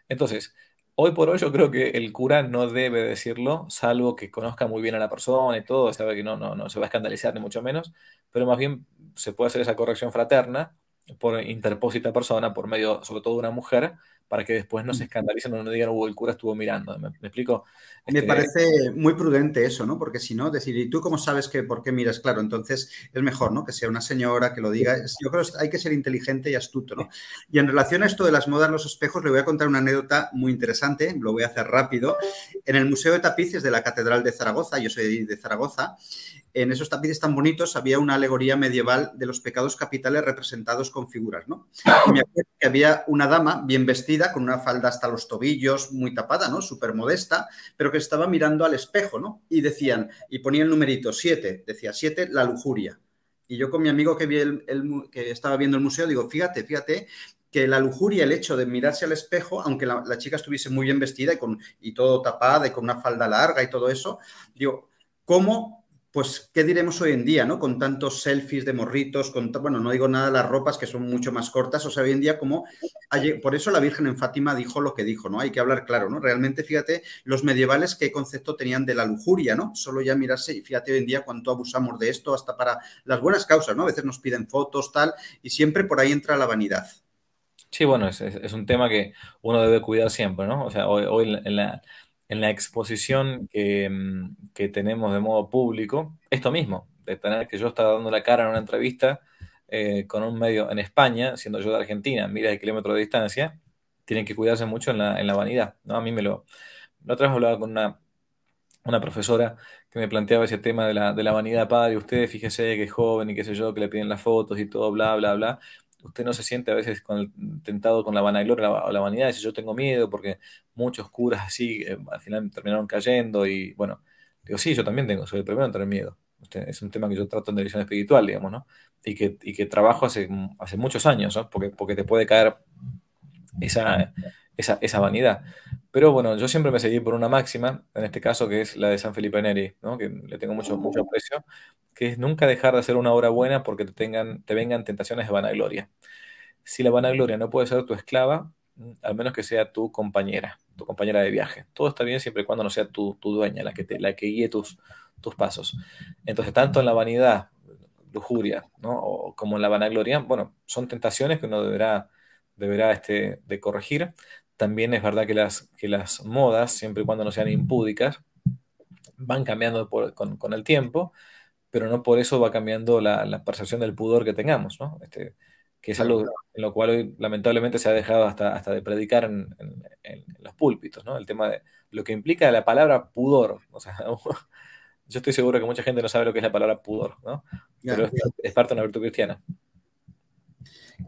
Entonces, Hoy por hoy yo creo que el cura no debe decirlo, salvo que conozca muy bien a la persona y todo, sabe que no, no, no se va a escandalizar ni mucho menos, pero más bien se puede hacer esa corrección fraterna por interpósita persona, por medio sobre todo de una mujer, para que después no se mm. escandalicen o no digan, el cura estuvo mirando. ¿Me, explico? Me este, parece muy prudente eso, ¿no? Porque si no, decir, ¿y tú cómo sabes que por qué miras? Claro, entonces es mejor, ¿no? Que sea una señora que lo diga. Yo creo que hay que ser inteligente y astuto, ¿no? Y en relación a esto de las modas los espejos, le voy a contar una anécdota muy interesante, lo voy a hacer rápido. En el Museo de Tapices de la Catedral de Zaragoza, yo soy de Zaragoza, en esos tapices tan bonitos había una alegoría medieval de los pecados capitales representados con figuras, ¿no? Y me acuerdo que había una dama bien vestida, con una falda hasta los tobillos, muy tapada, ¿no? Súper modesta, pero que estaba mirando al espejo, ¿no? Y decían, y ponía el numerito 7, decía 7, la lujuria. Y yo con mi amigo que, vi el, que estaba viendo el museo, digo, fíjate, fíjate, que la lujuria, el hecho de mirarse al espejo, aunque la, chica estuviese muy bien vestida y, con, y todo tapada y con una falda larga y todo eso, digo, ¿cómo pues, ¿qué diremos hoy en día, ¿no? Con tantos selfies de morritos, con, bueno, no digo nada de las ropas que son mucho más cortas, o sea, hoy en día como, por eso la Virgen en Fátima dijo lo que dijo, ¿no? Hay que hablar claro, ¿no? Realmente, fíjate, los medievales qué concepto tenían de la lujuria, ¿no? Solo ya mirarse, y fíjate hoy en día cuánto abusamos de esto, hasta para las buenas causas, ¿no? A veces nos piden fotos, tal, y siempre por ahí entra la vanidad. Sí, bueno, es, un tema que uno debe cuidar siempre, ¿no? O sea, hoy, hoy en la en la exposición mm, que, tenemos de modo público, esto mismo, de tener que yo estaba dando la cara en una entrevista eh, con un medio en España, siendo yo de Argentina, miles de kilómetros de distancia, tienen que cuidarse mucho en la, en la vanidad, ¿no? A mí me lo... La otra vez hablaba con una, una profesora que me planteaba ese tema de la, de la vanidad, padre, usted fíjese que es joven y qué sé yo, que le piden las fotos y todo, bla, bla, bla usted no se siente a veces con tentado con la vanagloria o la, vanidad, dice yo tengo miedo porque muchos curas así eh, al final terminaron cayendo y bueno, digo, sí, yo también tengo, soy el primero en tener miedo. Este, es un tema que yo trato en dirección espiritual, digamos, ¿no? Y que, y que trabajo hace, hace muchos años, ¿no? Porque, porque te puede caer esa, esa, esa, vanidad. Pero bueno, yo siempre me seguí por una máxima, en este caso que es la de San Felipe Neri, ¿no? que le tengo mucho, mucho aprecio, que es nunca dejar de hacer una obra buena porque te, tengan, te vengan tentaciones de vanagloria. Si la vanagloria no puede ser tu esclava, mm, al menos que sea tu compañera, tu compañera de viaje. Todo está bien siempre y cuando no sea tu, tu dueña, la que, te, la que guíe tus, tus pasos. Entonces, tanto en la vanidad, lujuria, ¿no? o como en la vanagloria, bueno, son tentaciones que uno deberá, deberá este, de corregir también es verdad que las, que las modas, siempre y cuando no sean impúdicas, van cambiando con, el tiempo, pero no por eso va cambiando la, percepción del pudor que tengamos, ¿no? Este, que es algo en lo cual hoy lamentablemente se ha dejado hasta, hasta de predicar en, los púlpitos, ¿no? El tema de lo que implica la palabra pudor. O sea, <laughs> yo estoy seguro que mucha gente no sabe lo que es la palabra pudor, ¿no? Pero es, parte de una virtud cristiana.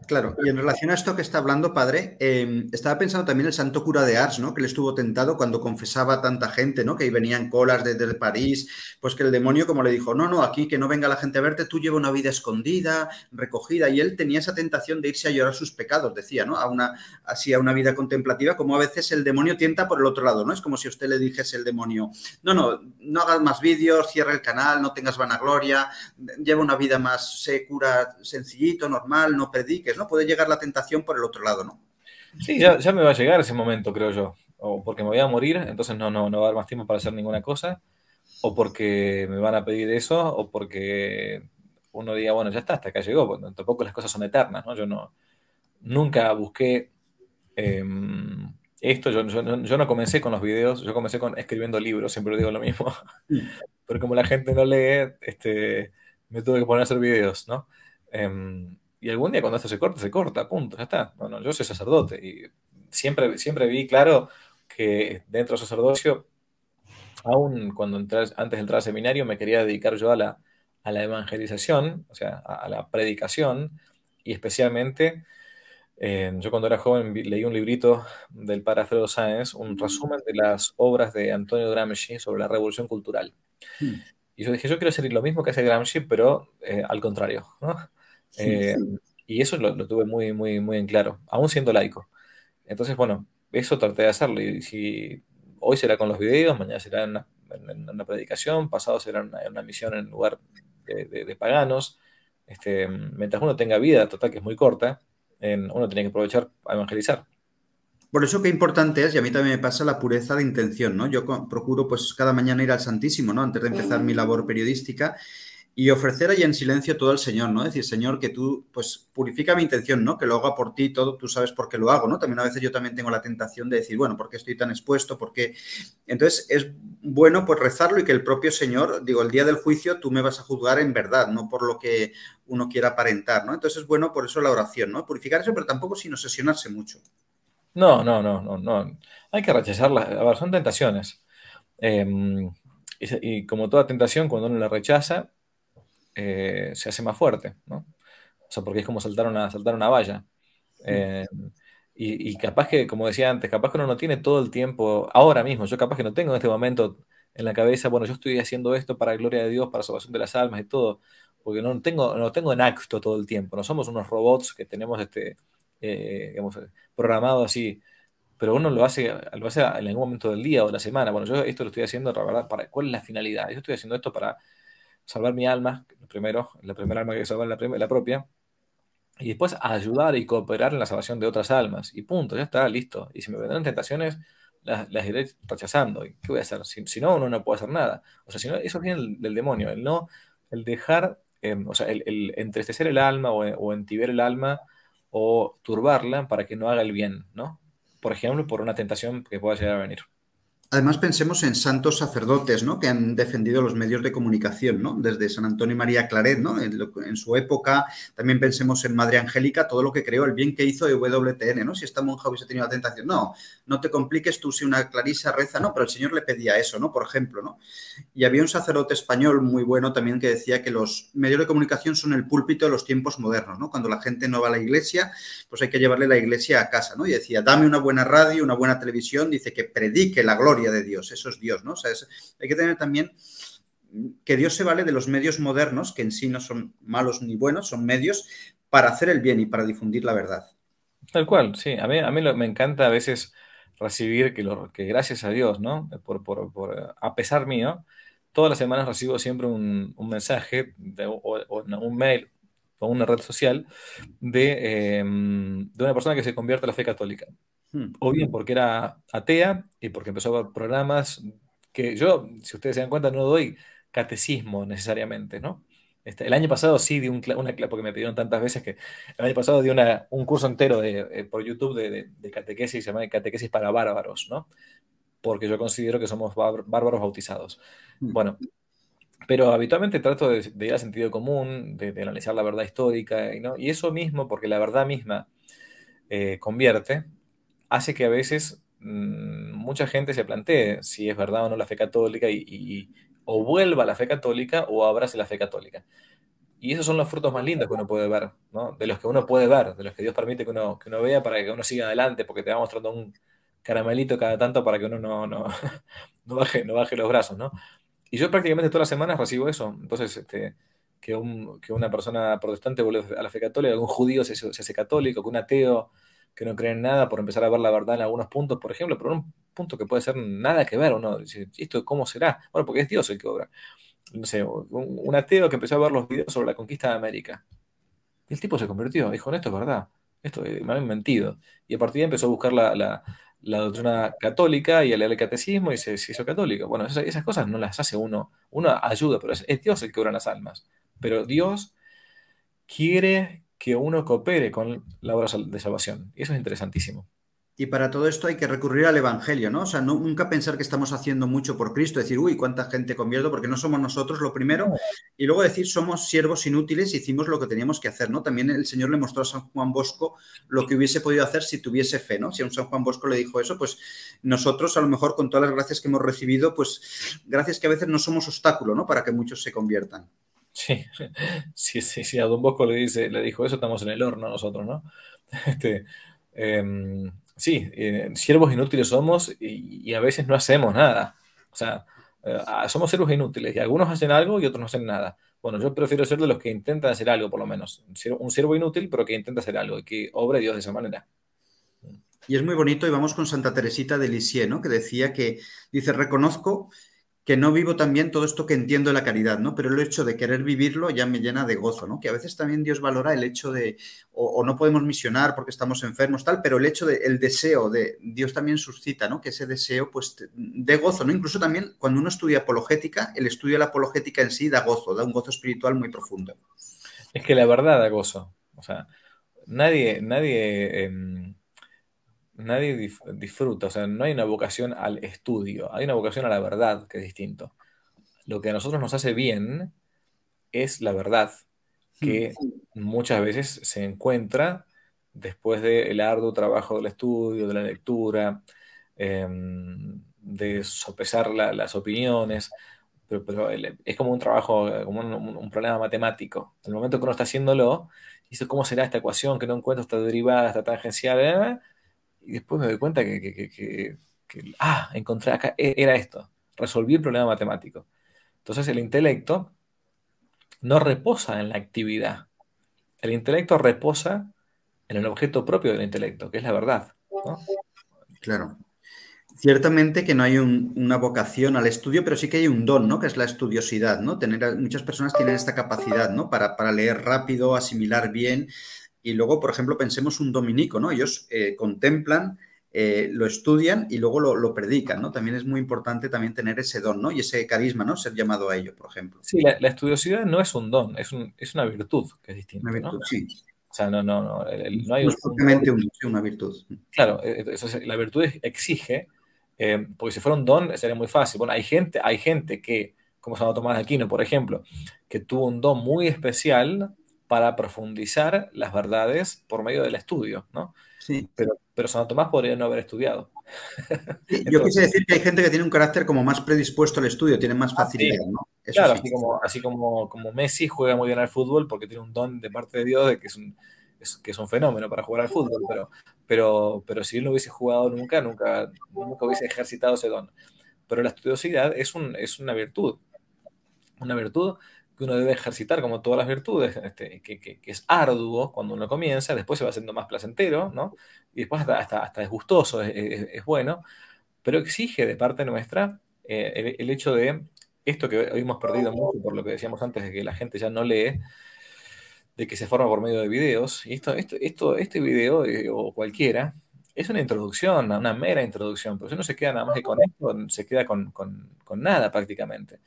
Claro, y en relación a esto que está hablando, padre, em, estaba pensando también el santo cura de Ars, ¿no? Que le estuvo tentado cuando confesaba a tanta gente, ¿no? Que ahí venían colas desde París, pues que el demonio como le dijo, no, no, aquí que no venga la gente a verte, tú lleva una vida escondida, recogida, y él tenía esa tentación de irse a llorar sus pecados, decía, ¿no? A una, así a una vida contemplativa, como a veces el demonio tienta por el otro lado, ¿no? Es como si usted le dijese el demonio, no, no, no hagas más vídeos, cierra el canal, no tengas vanagloria, lleva una vida más secura, sencillito, normal, no ¿no? Puede llegar la tentación por el otro lado, ¿no? Sí, ya, me va a llegar ese momento, creo yo. O porque me voy a morir, entonces no, no, no va a haber más tiempo para hacer ninguna cosa. O porque me van a pedir eso, o porque uno diga, bueno, ya está, hasta acá llegó. Porque tampoco las cosas son eternas, ¿no? Yo no, nunca busqué em, esto. Yo, yo, no comencé con los videos, yo comencé con escribiendo libros, siempre digo lo mismo. <laughs> Pero como la gente no lee, este, me tuve que poner a hacer videos, ¿no? Em, y algún día cuando esto se corta, se corta, punto, ya está. Bueno, yo soy sacerdote y siempre, siempre vi claro que dentro del sacerdocio, aún cuando antes de entrar al seminario, me quería dedicar yo a la, a la evangelización, o sea, a, la predicación, y especialmente, eh, yo cuando era joven leí un librito del padre Alfredo Sáenz, un resumen de las obras de Antonio Gramsci sobre la revolución cultural. Hmm. Y yo dije, yo quiero hacer lo mismo que hace Gramsci, pero eh, al contrario. ¿no? Eh, <laughs> y eso lo, tuve muy, muy, muy en claro, aún siendo laico. Entonces, bueno, eso traté de hacerlo. Y si hoy será con los videos, mañana será en una, predicación, pasado será una, una misión en lugar de, paganos. Este, mientras uno tenga vida, total que es muy corta, uno tiene que aprovechar a evangelizar. Por eso qué importante es, y a mí también me pasa la pureza de intención, ¿no? Yo procuro pues cada mañana ir al Santísimo, ¿no? Antes de empezar mi labor periodística y ofrecer ahí en silencio todo al Señor, ¿no? Decir, Señor, que tú, pues, purifica mi intención, ¿no? Que lo hago por ti, todo, tú sabes por qué lo hago, ¿no? También a veces yo también tengo la tentación de decir, bueno, ¿por qué estoy tan expuesto? ¿Por qué? Entonces, es bueno, pues, rezarlo y que el propio Señor, digo, el día del juicio tú me vas a juzgar en verdad, no por lo que uno quiera aparentar, ¿no? Entonces, es bueno por eso la oración, ¿no? Purificar eso, pero tampoco sin obsesionarse mucho. No, no, no, no, no. Hay que rechazarlas. A ver, son tentaciones. Em, y como toda tentación, cuando uno la rechaza, eh, se hace más fuerte, ¿no? O sea, porque es como saltar una, saltar una valla. Eh, y, capaz que, como decía antes, capaz que uno no tiene todo el tiempo, ahora mismo, yo capaz que no tengo en este momento en la cabeza, bueno, yo estoy haciendo esto para gloria de Dios, para salvación de las almas y todo, porque no tengo, no tengo en acto todo el tiempo, no somos unos robots que tenemos este, eh, digamos, programado así, pero uno lo hace, lo hace en algún momento del día o de la semana, bueno, yo esto lo estoy haciendo, ¿verdad? Para, ¿Cuál es la finalidad? Yo estoy haciendo esto para salvar mi alma, primero, la primera alma que salvar la, la propia, y después ayudar y cooperar en la salvación de otras almas. Y punto, ya está, listo. Y si me vendrán tentaciones, las, iré rechazando. ¿Y qué voy a hacer? Si, no, uno no puede hacer nada. O sea, si no, eso viene del, demonio, el no, el dejar, em, o sea, el, entristecer el alma o, o entibiar el alma o turbarla para que no haga el bien, ¿no? Por ejemplo, por una tentación que pueda llegar a venir. Además, pensemos en santos sacerdotes, ¿no? Que han defendido los medios de comunicación, ¿no? Desde San Antonio y María Claret, ¿no? En, su época, también pensemos en Madre Angélica, todo lo que creó, el bien que hizo WTN, ¿no? Si esta monja hubiese tenido la tentación, no, no te compliques, tú si una clarisa reza, no, pero el Señor le pedía eso, ¿no? Por ejemplo, ¿no? Y había un sacerdote español muy bueno también que decía que los medios de comunicación son el púlpito de los tiempos modernos, ¿no? Cuando la gente no va a la iglesia, pues hay que llevarle la iglesia a casa, ¿no? Y decía, dame una buena radio, una buena televisión, dice que predique la gloria de Dios, eso es Dios, ¿no? O sea, hay que tener también que Dios se vale de los medios modernos, que en sí no son malos ni buenos, son medios para hacer el bien y para difundir la verdad. Tal cual, sí. A mí, a mí me encanta a veces recibir que, lo, que gracias a Dios, ¿no? Por, por, a pesar mío, todas las semanas recibo siempre un, un mensaje o, un mail o una red social de, em, de una persona que se convierte a la fe católica. Hmm. O bien porque era atea y porque empezó a ver programas que yo, si ustedes se dan cuenta, no doy catecismo necesariamente, ¿no? Este, el año pasado sí di un, una clase, porque me pidieron tantas veces que el año pasado di una, un curso entero de, eh, por YouTube de, de, catequesis, se llama catequesis para bárbaros, ¿no? Porque yo considero que somos bárbaros bautizados. Mm. Bueno, pero habitualmente trato de, ir al sentido común, de, analizar la verdad histórica, ¿no? y eso mismo, porque la verdad misma eh, convierte, hace que a veces mmm, mucha gente se plantee si es verdad o no la fe católica y, y, o vuelva a la fe católica o abrace la fe católica. Y esos son los frutos más lindos que uno puede ver, ¿no? De los que uno puede ver, de los que Dios permite que uno, que uno vea para que uno siga adelante, porque te va mostrando un caramelito cada tanto para que uno no, no, <laughs> no, baje, no baje los brazos, ¿no? Y yo prácticamente todas las semanas recibo eso. Entonces, este, que, un, que una persona protestante vuelve a la fe católica, que un judío se, se, hace católico, que un ateo que no cree en nada por empezar a ver la verdad en algunos puntos, por ejemplo, pero un punto que puede ser nada que ver, uno dice, ¿esto cómo será? Bueno, porque es Dios el que obra. No sé, un, ateo que empezó a ver los videos sobre la conquista de América. Y el tipo se convirtió, dijo, esto es verdad, esto me han mentido. Y a partir de ahí empezó a buscar la, la doctrina católica y a leer el catecismo y se, hizo católico. Bueno, esas, esas, cosas no las hace uno, uno ayuda, pero es, es Dios el que obra las almas. Pero Dios quiere que uno coopere con la obra de salvación. Y eso es interesantísimo. Y para todo esto hay que recurrir al Evangelio, ¿no? O sea, no, nunca pensar que estamos haciendo mucho por Cristo, decir, uy, cuánta gente convierto, porque no somos nosotros lo primero, y luego decir, somos siervos inútiles, hicimos lo que teníamos que hacer, ¿no? También el Señor le mostró a San Juan Bosco lo que hubiese podido hacer si tuviese fe, ¿no? Si a un San Juan Bosco le dijo eso, pues nosotros a lo mejor con todas las gracias que hemos recibido, pues gracias que a veces no somos obstáculo, ¿no? Para que muchos se conviertan. Sí, sí, sí, sí, a Don Bosco le, dice, le dijo eso, estamos en el horno nosotros, ¿no? <laughs> Este, eh, sí, eh, siervos inútiles somos y, a veces no hacemos nada. O sea, eh, somos siervos inútiles y algunos hacen algo y otros no hacen nada. Bueno, yo prefiero ser de los que intentan hacer algo, por lo menos. Un siervo inútil, pero que intenta hacer algo y que obre Dios de esa manera. Y es muy bonito, y vamos con Santa Teresita de Lisieux, ¿no? que decía que, dice, reconozco que no vivo también todo esto que entiendo de la caridad, ¿no? Pero el hecho de querer vivirlo ya me llena de gozo, ¿no? Que a veces también Dios valora el hecho de, o, no podemos misionar porque estamos enfermos, tal, pero el hecho de, el deseo de, Dios también suscita, ¿no? Que ese deseo, pues, de gozo, ¿no? Incluso también cuando uno estudia apologética, el estudio de la apologética en sí da gozo, da un gozo espiritual muy profundo. Es que la verdad da gozo, o sea, nadie, nadie... Eh nadie disfruta, o sea, no hay una vocación al estudio, hay una vocación a la verdad, que es distinto. Lo que a nosotros nos hace bien es la verdad, que muchas veces se encuentra después del arduo trabajo del estudio, de la lectura, eh, de sopesar la, las opiniones, pero, pero, es como un trabajo, como un, un, problema matemático. En el momento que uno está haciéndolo, dice, ¿cómo será esta ecuación que no encuentro esta derivada, esta tangencial? ¿eh? Y después me doy cuenta que, que, que, que, ah, encontré acá, e, era esto, resolví el problema matemático. Entonces el intelecto no reposa en la actividad, el intelecto reposa en el objeto propio del intelecto, que es la verdad. Claro. Ciertamente que no hay un, una vocación al estudio, pero sí que hay un don, ¿no? Que es la estudiosidad, ¿no? Tener, muchas personas tienen esta capacidad, ¿no? Para, para leer rápido, asimilar bien, y luego, por ejemplo, pensemos un dominico, ¿no? Ellos eh, contemplan, eh, lo estudian y luego lo, lo, predican, ¿no? También es muy importante también tener ese don, ¿no? Y ese carisma, ¿no? Ser llamado a ello, por ejemplo. Sí, la, la estudiosidad no es un don, es, un, es una virtud que es distinta. Una virtud, ¿no? sí. O sea, no, no, no, el, no hay no es propiamente un, una virtud. Claro, eso, la virtud exige, eh, porque si fuera un don sería muy fácil. Bueno, hay gente, hay gente que, como Santo Tomás de Aquino, por ejemplo, que tuvo un don muy especial para profundizar las verdades por medio del estudio, ¿no? Sí. Pero, pero Santo Tomás podría no haber estudiado. Sí, yo <laughs> quise decir que hay gente que tiene un carácter como más predispuesto al estudio, tiene más facilidad, ah, sí. ¿no? Eso claro, sí. así, como, así como, como Messi juega muy bien al fútbol porque tiene un don de parte de Dios de que es un, es, que es un fenómeno para jugar al fútbol, pero, pero, pero si él no hubiese jugado nunca, nunca, nunca hubiese ejercitado ese don. Pero la estudiosidad es, un, es una virtud, una virtud que uno debe ejercitar como todas las virtudes, este, que, es arduo cuando uno comienza, después se va haciendo más placentero, ¿no? Y después hasta, hasta, hasta es gustoso, es, bueno, pero exige de parte nuestra eh, el, hecho de esto que hoy hemos perdido mucho por lo que decíamos antes de que la gente ya no lee, de que se forma por medio de videos, y esto, esto, esto este video eh, o cualquiera es una introducción, una mera introducción, pero uno se queda nada más que con esto, se queda con nada prácticamente.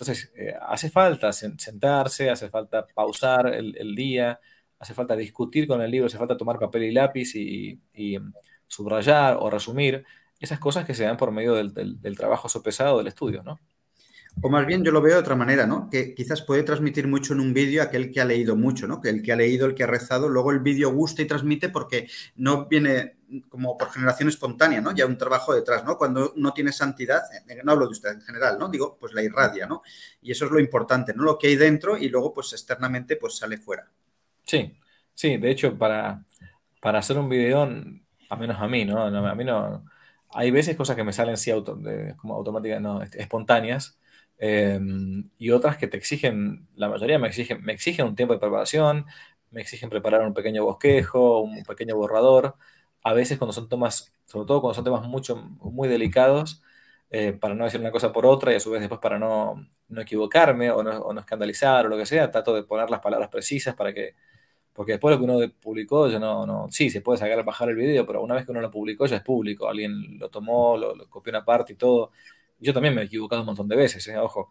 Entonces, eh, hace falta sentarse, hace falta pausar el, día, hace falta discutir con el libro, hace falta tomar papel y lápiz y, mm, subrayar o resumir esas cosas que se dan por medio del, del trabajo sopesado del estudio, ¿no? O más bien yo lo veo de otra manera, ¿no? Que quizás puede transmitir mucho en un vídeo aquel que ha leído mucho, ¿no? Que el que ha leído, el que ha rezado, luego el vídeo gusta y transmite porque no viene como por generación espontánea, ¿no? Ya un trabajo detrás, ¿no? Cuando no tiene santidad, eh, no hablo de usted en general, ¿no? Digo, pues la irradia, ¿no? Y eso es lo importante, ¿no? Lo que hay dentro y luego, pues externamente, pues sale fuera. Sí, sí, de hecho, para, para hacer un video, a menos a mí, ¿no? A mí no... Hay veces cosas que me salen sí auto, como automáticas, no, espontáneas, Em, y otras que te exigen, la mayoría me exigen, me exigen un tiempo de preparación, me exigen preparar un pequeño bosquejo, un pequeño borrador. A veces cuando son temas, sobre todo cuando son temas mucho, muy delicados, eh, para no decir una cosa por otra y a su vez después para no, no equivocarme o no, no, escandalizar o lo que sea, trato de poner las palabras precisas para que, porque después lo que uno publicó, yo no, no, sí, se puede sacar, bajar el video, pero una vez que uno lo publicó ya es público, alguien lo tomó, lo, lo copió una parte y todo, yo también me he equivocado un montón de veces, ¿eh? ojo.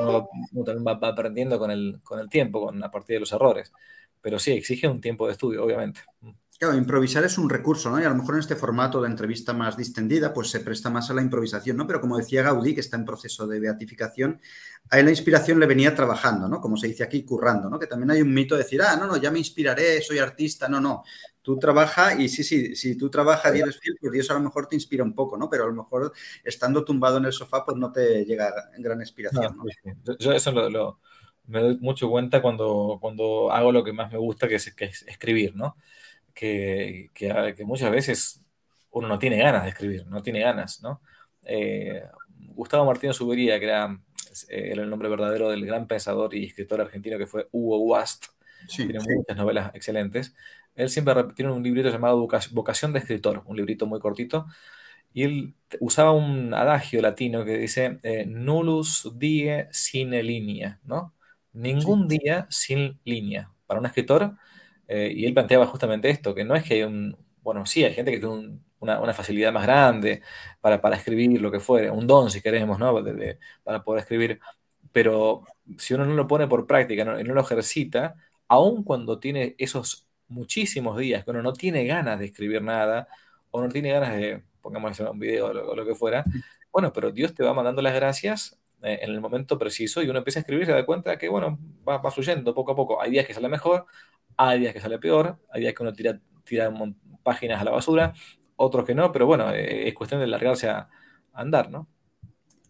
Uno, también va, aprendiendo con el, con el tiempo, con, a partir de los errores. Pero sí, exige un tiempo de estudio, obviamente. Claro, improvisar es un recurso, ¿no? Y a lo mejor en este formato de entrevista más distendida, pues se presta más a la improvisación, ¿no? Pero como decía Gaudí, que está en proceso de beatificación, a él la inspiración le venía trabajando, ¿no? Como se dice aquí, currando, ¿no? Que también hay un mito de decir, ah, no, no, ya me inspiraré, soy artista, no, no. Tú trabajas y sí, sí, si tú trabajas y eres fiel, pues Dios a lo mejor te inspira un poco, ¿no? Pero a lo mejor estando tumbado en el sofá, pues no te llega gran inspiración, ¿no? Yo eso lo, me doy mucho cuenta cuando, cuando hago lo que más me gusta, que es, que es escribir, ¿no? que, que, muchas veces uno no tiene ganas de escribir, no tiene ganas, ¿no? Eh, Gustavo Martínez Subería, que era, eh, era, el nombre verdadero del gran pensador y escritor argentino que fue Hugo Wast, tiene muchas novelas excelentes. Él siempre tiene un librito llamado Vocación de Escritor, un librito muy cortito, y él usaba un adagio latino que dice eh, nullus die sine linea, ¿no? Ningún día sin línea. Para un escritor, eh, y él planteaba justamente esto, que no es que hay un, bueno, sí, hay gente que tiene una, facilidad más grande para, para, escribir lo que fuere, un don si queremos, ¿no? para poder escribir, pero si uno no lo pone por práctica no, y no lo ejercita, aun cuando tiene esos muchísimos días que uno no tiene ganas de escribir nada, o no tiene ganas de, pongamos un video o lo, que fuera, bueno, pero Dios te va mandando las gracias eh, en el momento preciso y uno empieza a escribir y se da cuenta que, bueno, va, va, fluyendo poco a poco. Hay días que sale mejor, hay días que sale peor, hay días que uno tira, tira páginas a la basura, otros que no, pero bueno, eh, es cuestión de largarse a, andar, ¿no?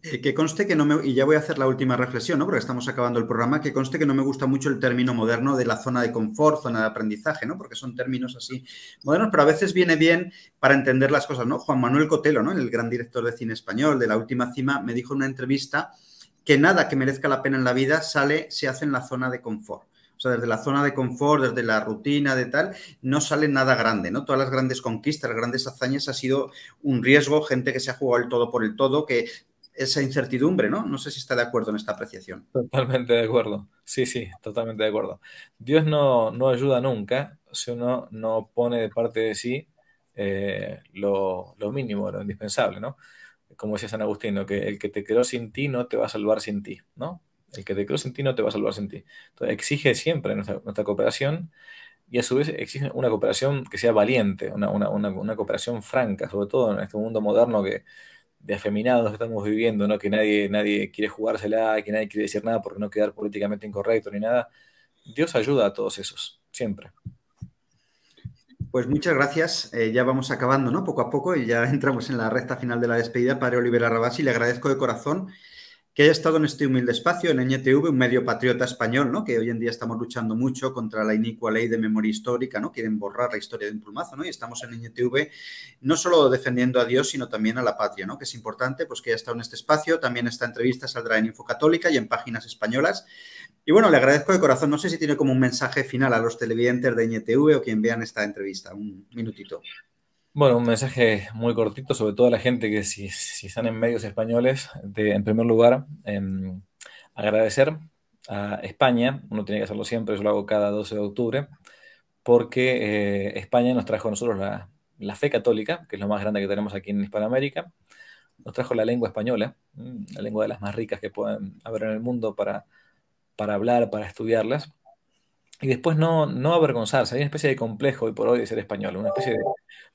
Que conste que no me, y ya voy a hacer la última reflexión, ¿no? Porque estamos acabando el programa, que conste que no me gusta mucho el término moderno de la zona de confort, zona de aprendizaje, ¿no? Porque son términos así modernos, pero a veces viene bien para entender las cosas, ¿no? Juan Manuel Cotelo, ¿no? El gran director de cine español de La Última Cima, me dijo en una entrevista que nada que merezca la pena en la vida sale, se hace en la zona de confort. O sea, desde la zona de confort, desde la rutina, de tal, no sale nada grande, ¿no? Todas las grandes conquistas, las grandes hazañas ha sido un riesgo, gente que se ha jugado el todo por el todo, que esa incertidumbre, ¿no? No sé si está de acuerdo en esta apreciación. Totalmente de acuerdo. Sí, sí, totalmente de acuerdo. Dios no, no ayuda nunca si uno no pone de parte de sí eh, lo, lo, mínimo, lo indispensable, ¿no? Como decía San Agustín, que el que te creó sin ti no te va a salvar sin ti, ¿no? El que te creó sin ti no te va a salvar sin ti. Entonces, exige siempre nuestra, cooperación y a su vez exige una cooperación que sea valiente, una, cooperación franca, sobre todo en este mundo moderno que, de afeminados que estamos viviendo, ¿no? que nadie, nadie quiere jugársela, que nadie quiere decir nada porque no quedar políticamente incorrecto ni nada. Dios ayuda a todos esos, siempre. Pues muchas gracias. Eh, ya vamos acabando, ¿no? Poco a poco y ya <laughs> entramos en la recta final de la despedida. Padre Olivera Rabasi, le agradezco de corazón que haya estado en este humilde espacio en NTV, un medio patriota español, ¿no? que hoy en día estamos luchando mucho contra la inicua ley de memoria histórica, ¿no? quieren borrar la historia de un plumazo, ¿no? y estamos en NTV no solo defendiendo a Dios, sino también a la patria, ¿no? que es importante pues, que haya estado en este espacio, también esta entrevista saldrá en Info Católica y en páginas españolas. Y bueno, le agradezco de corazón, no sé si tiene como un mensaje final a los televidentes de NTV o quien vean esta entrevista, un minutito. Bueno, un mensaje muy cortito, sobre todo a la gente que si, están en medios españoles, de, en primer lugar, em, agradecer a España, uno tiene que hacerlo siempre, yo lo hago cada 12 de octubre, porque eh, España nos trajo a nosotros la, fe católica, que es lo más grande que tenemos aquí en Hispanoamérica, nos trajo la lengua española, la lengua de las más ricas que pueden haber en el mundo para, para hablar, para estudiarlas. Y después no, no avergonzarse, hay una especie de complejo hoy por hoy de ser español, una especie de,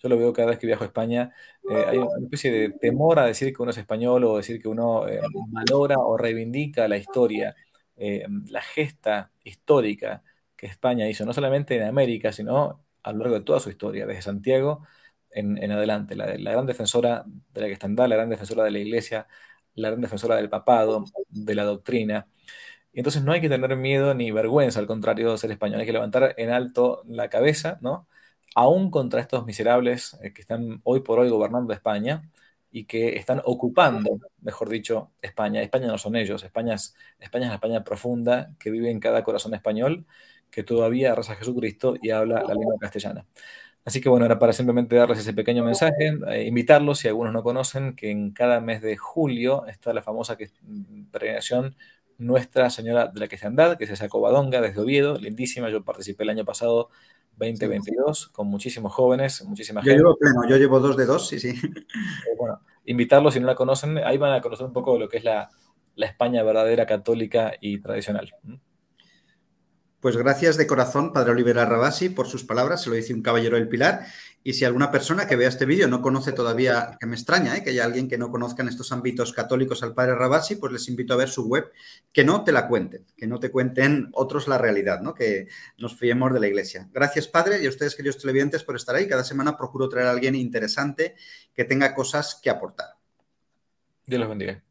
yo lo veo cada vez que viajo a España, eh, hay una especie de temor a decir que uno es español o decir que uno eh, valora o reivindica la historia, eh, la gesta histórica que España hizo, no solamente en América, sino a lo largo de toda su historia, desde Santiago en, adelante, la, la, gran defensora de la que está la gran defensora de la iglesia, la gran defensora del papado, de la doctrina. Y entonces no hay que tener miedo ni vergüenza, al contrario de ser español, hay que levantar en alto la cabeza, ¿no? Aún contra estos miserables eh, que están hoy por hoy gobernando España y que están ocupando, mejor dicho, España. España no son ellos, España es, España es la España profunda que vive en cada corazón español, que todavía reza a Jesucristo y habla la lengua castellana. Así que bueno, era para simplemente darles ese pequeño mensaje, eh, invitarlos, si algunos no conocen, que en cada mes de julio está la famosa peregrinación nuestra Señora de la Cristiandad, que se sacó Badonga desde Oviedo, lindísima. Yo participé el año pasado, 2022, con muchísimos jóvenes, muchísima yo Llevo pleno, yo llevo dos de dos, sí, sí. Eh, bueno, invitarlos si no la conocen, ahí van a conocer un poco lo que es la, la España verdadera, católica y tradicional. Pues gracias de corazón, Padre Oliver Rabasi, por sus palabras, se lo dice un caballero del Pilar. Y si alguna persona que vea este vídeo no conoce todavía, que me extraña, ¿eh? que haya alguien que no conozca en estos ámbitos católicos al Padre Rabasi, pues les invito a ver su web, que no te la cuenten, que no te cuenten otros la realidad, ¿no? que nos fiemos de la Iglesia. Gracias, Padre, y a ustedes, queridos televidentes, por estar ahí. Cada semana procuro traer a alguien interesante que tenga cosas que aportar. Dios los bendiga.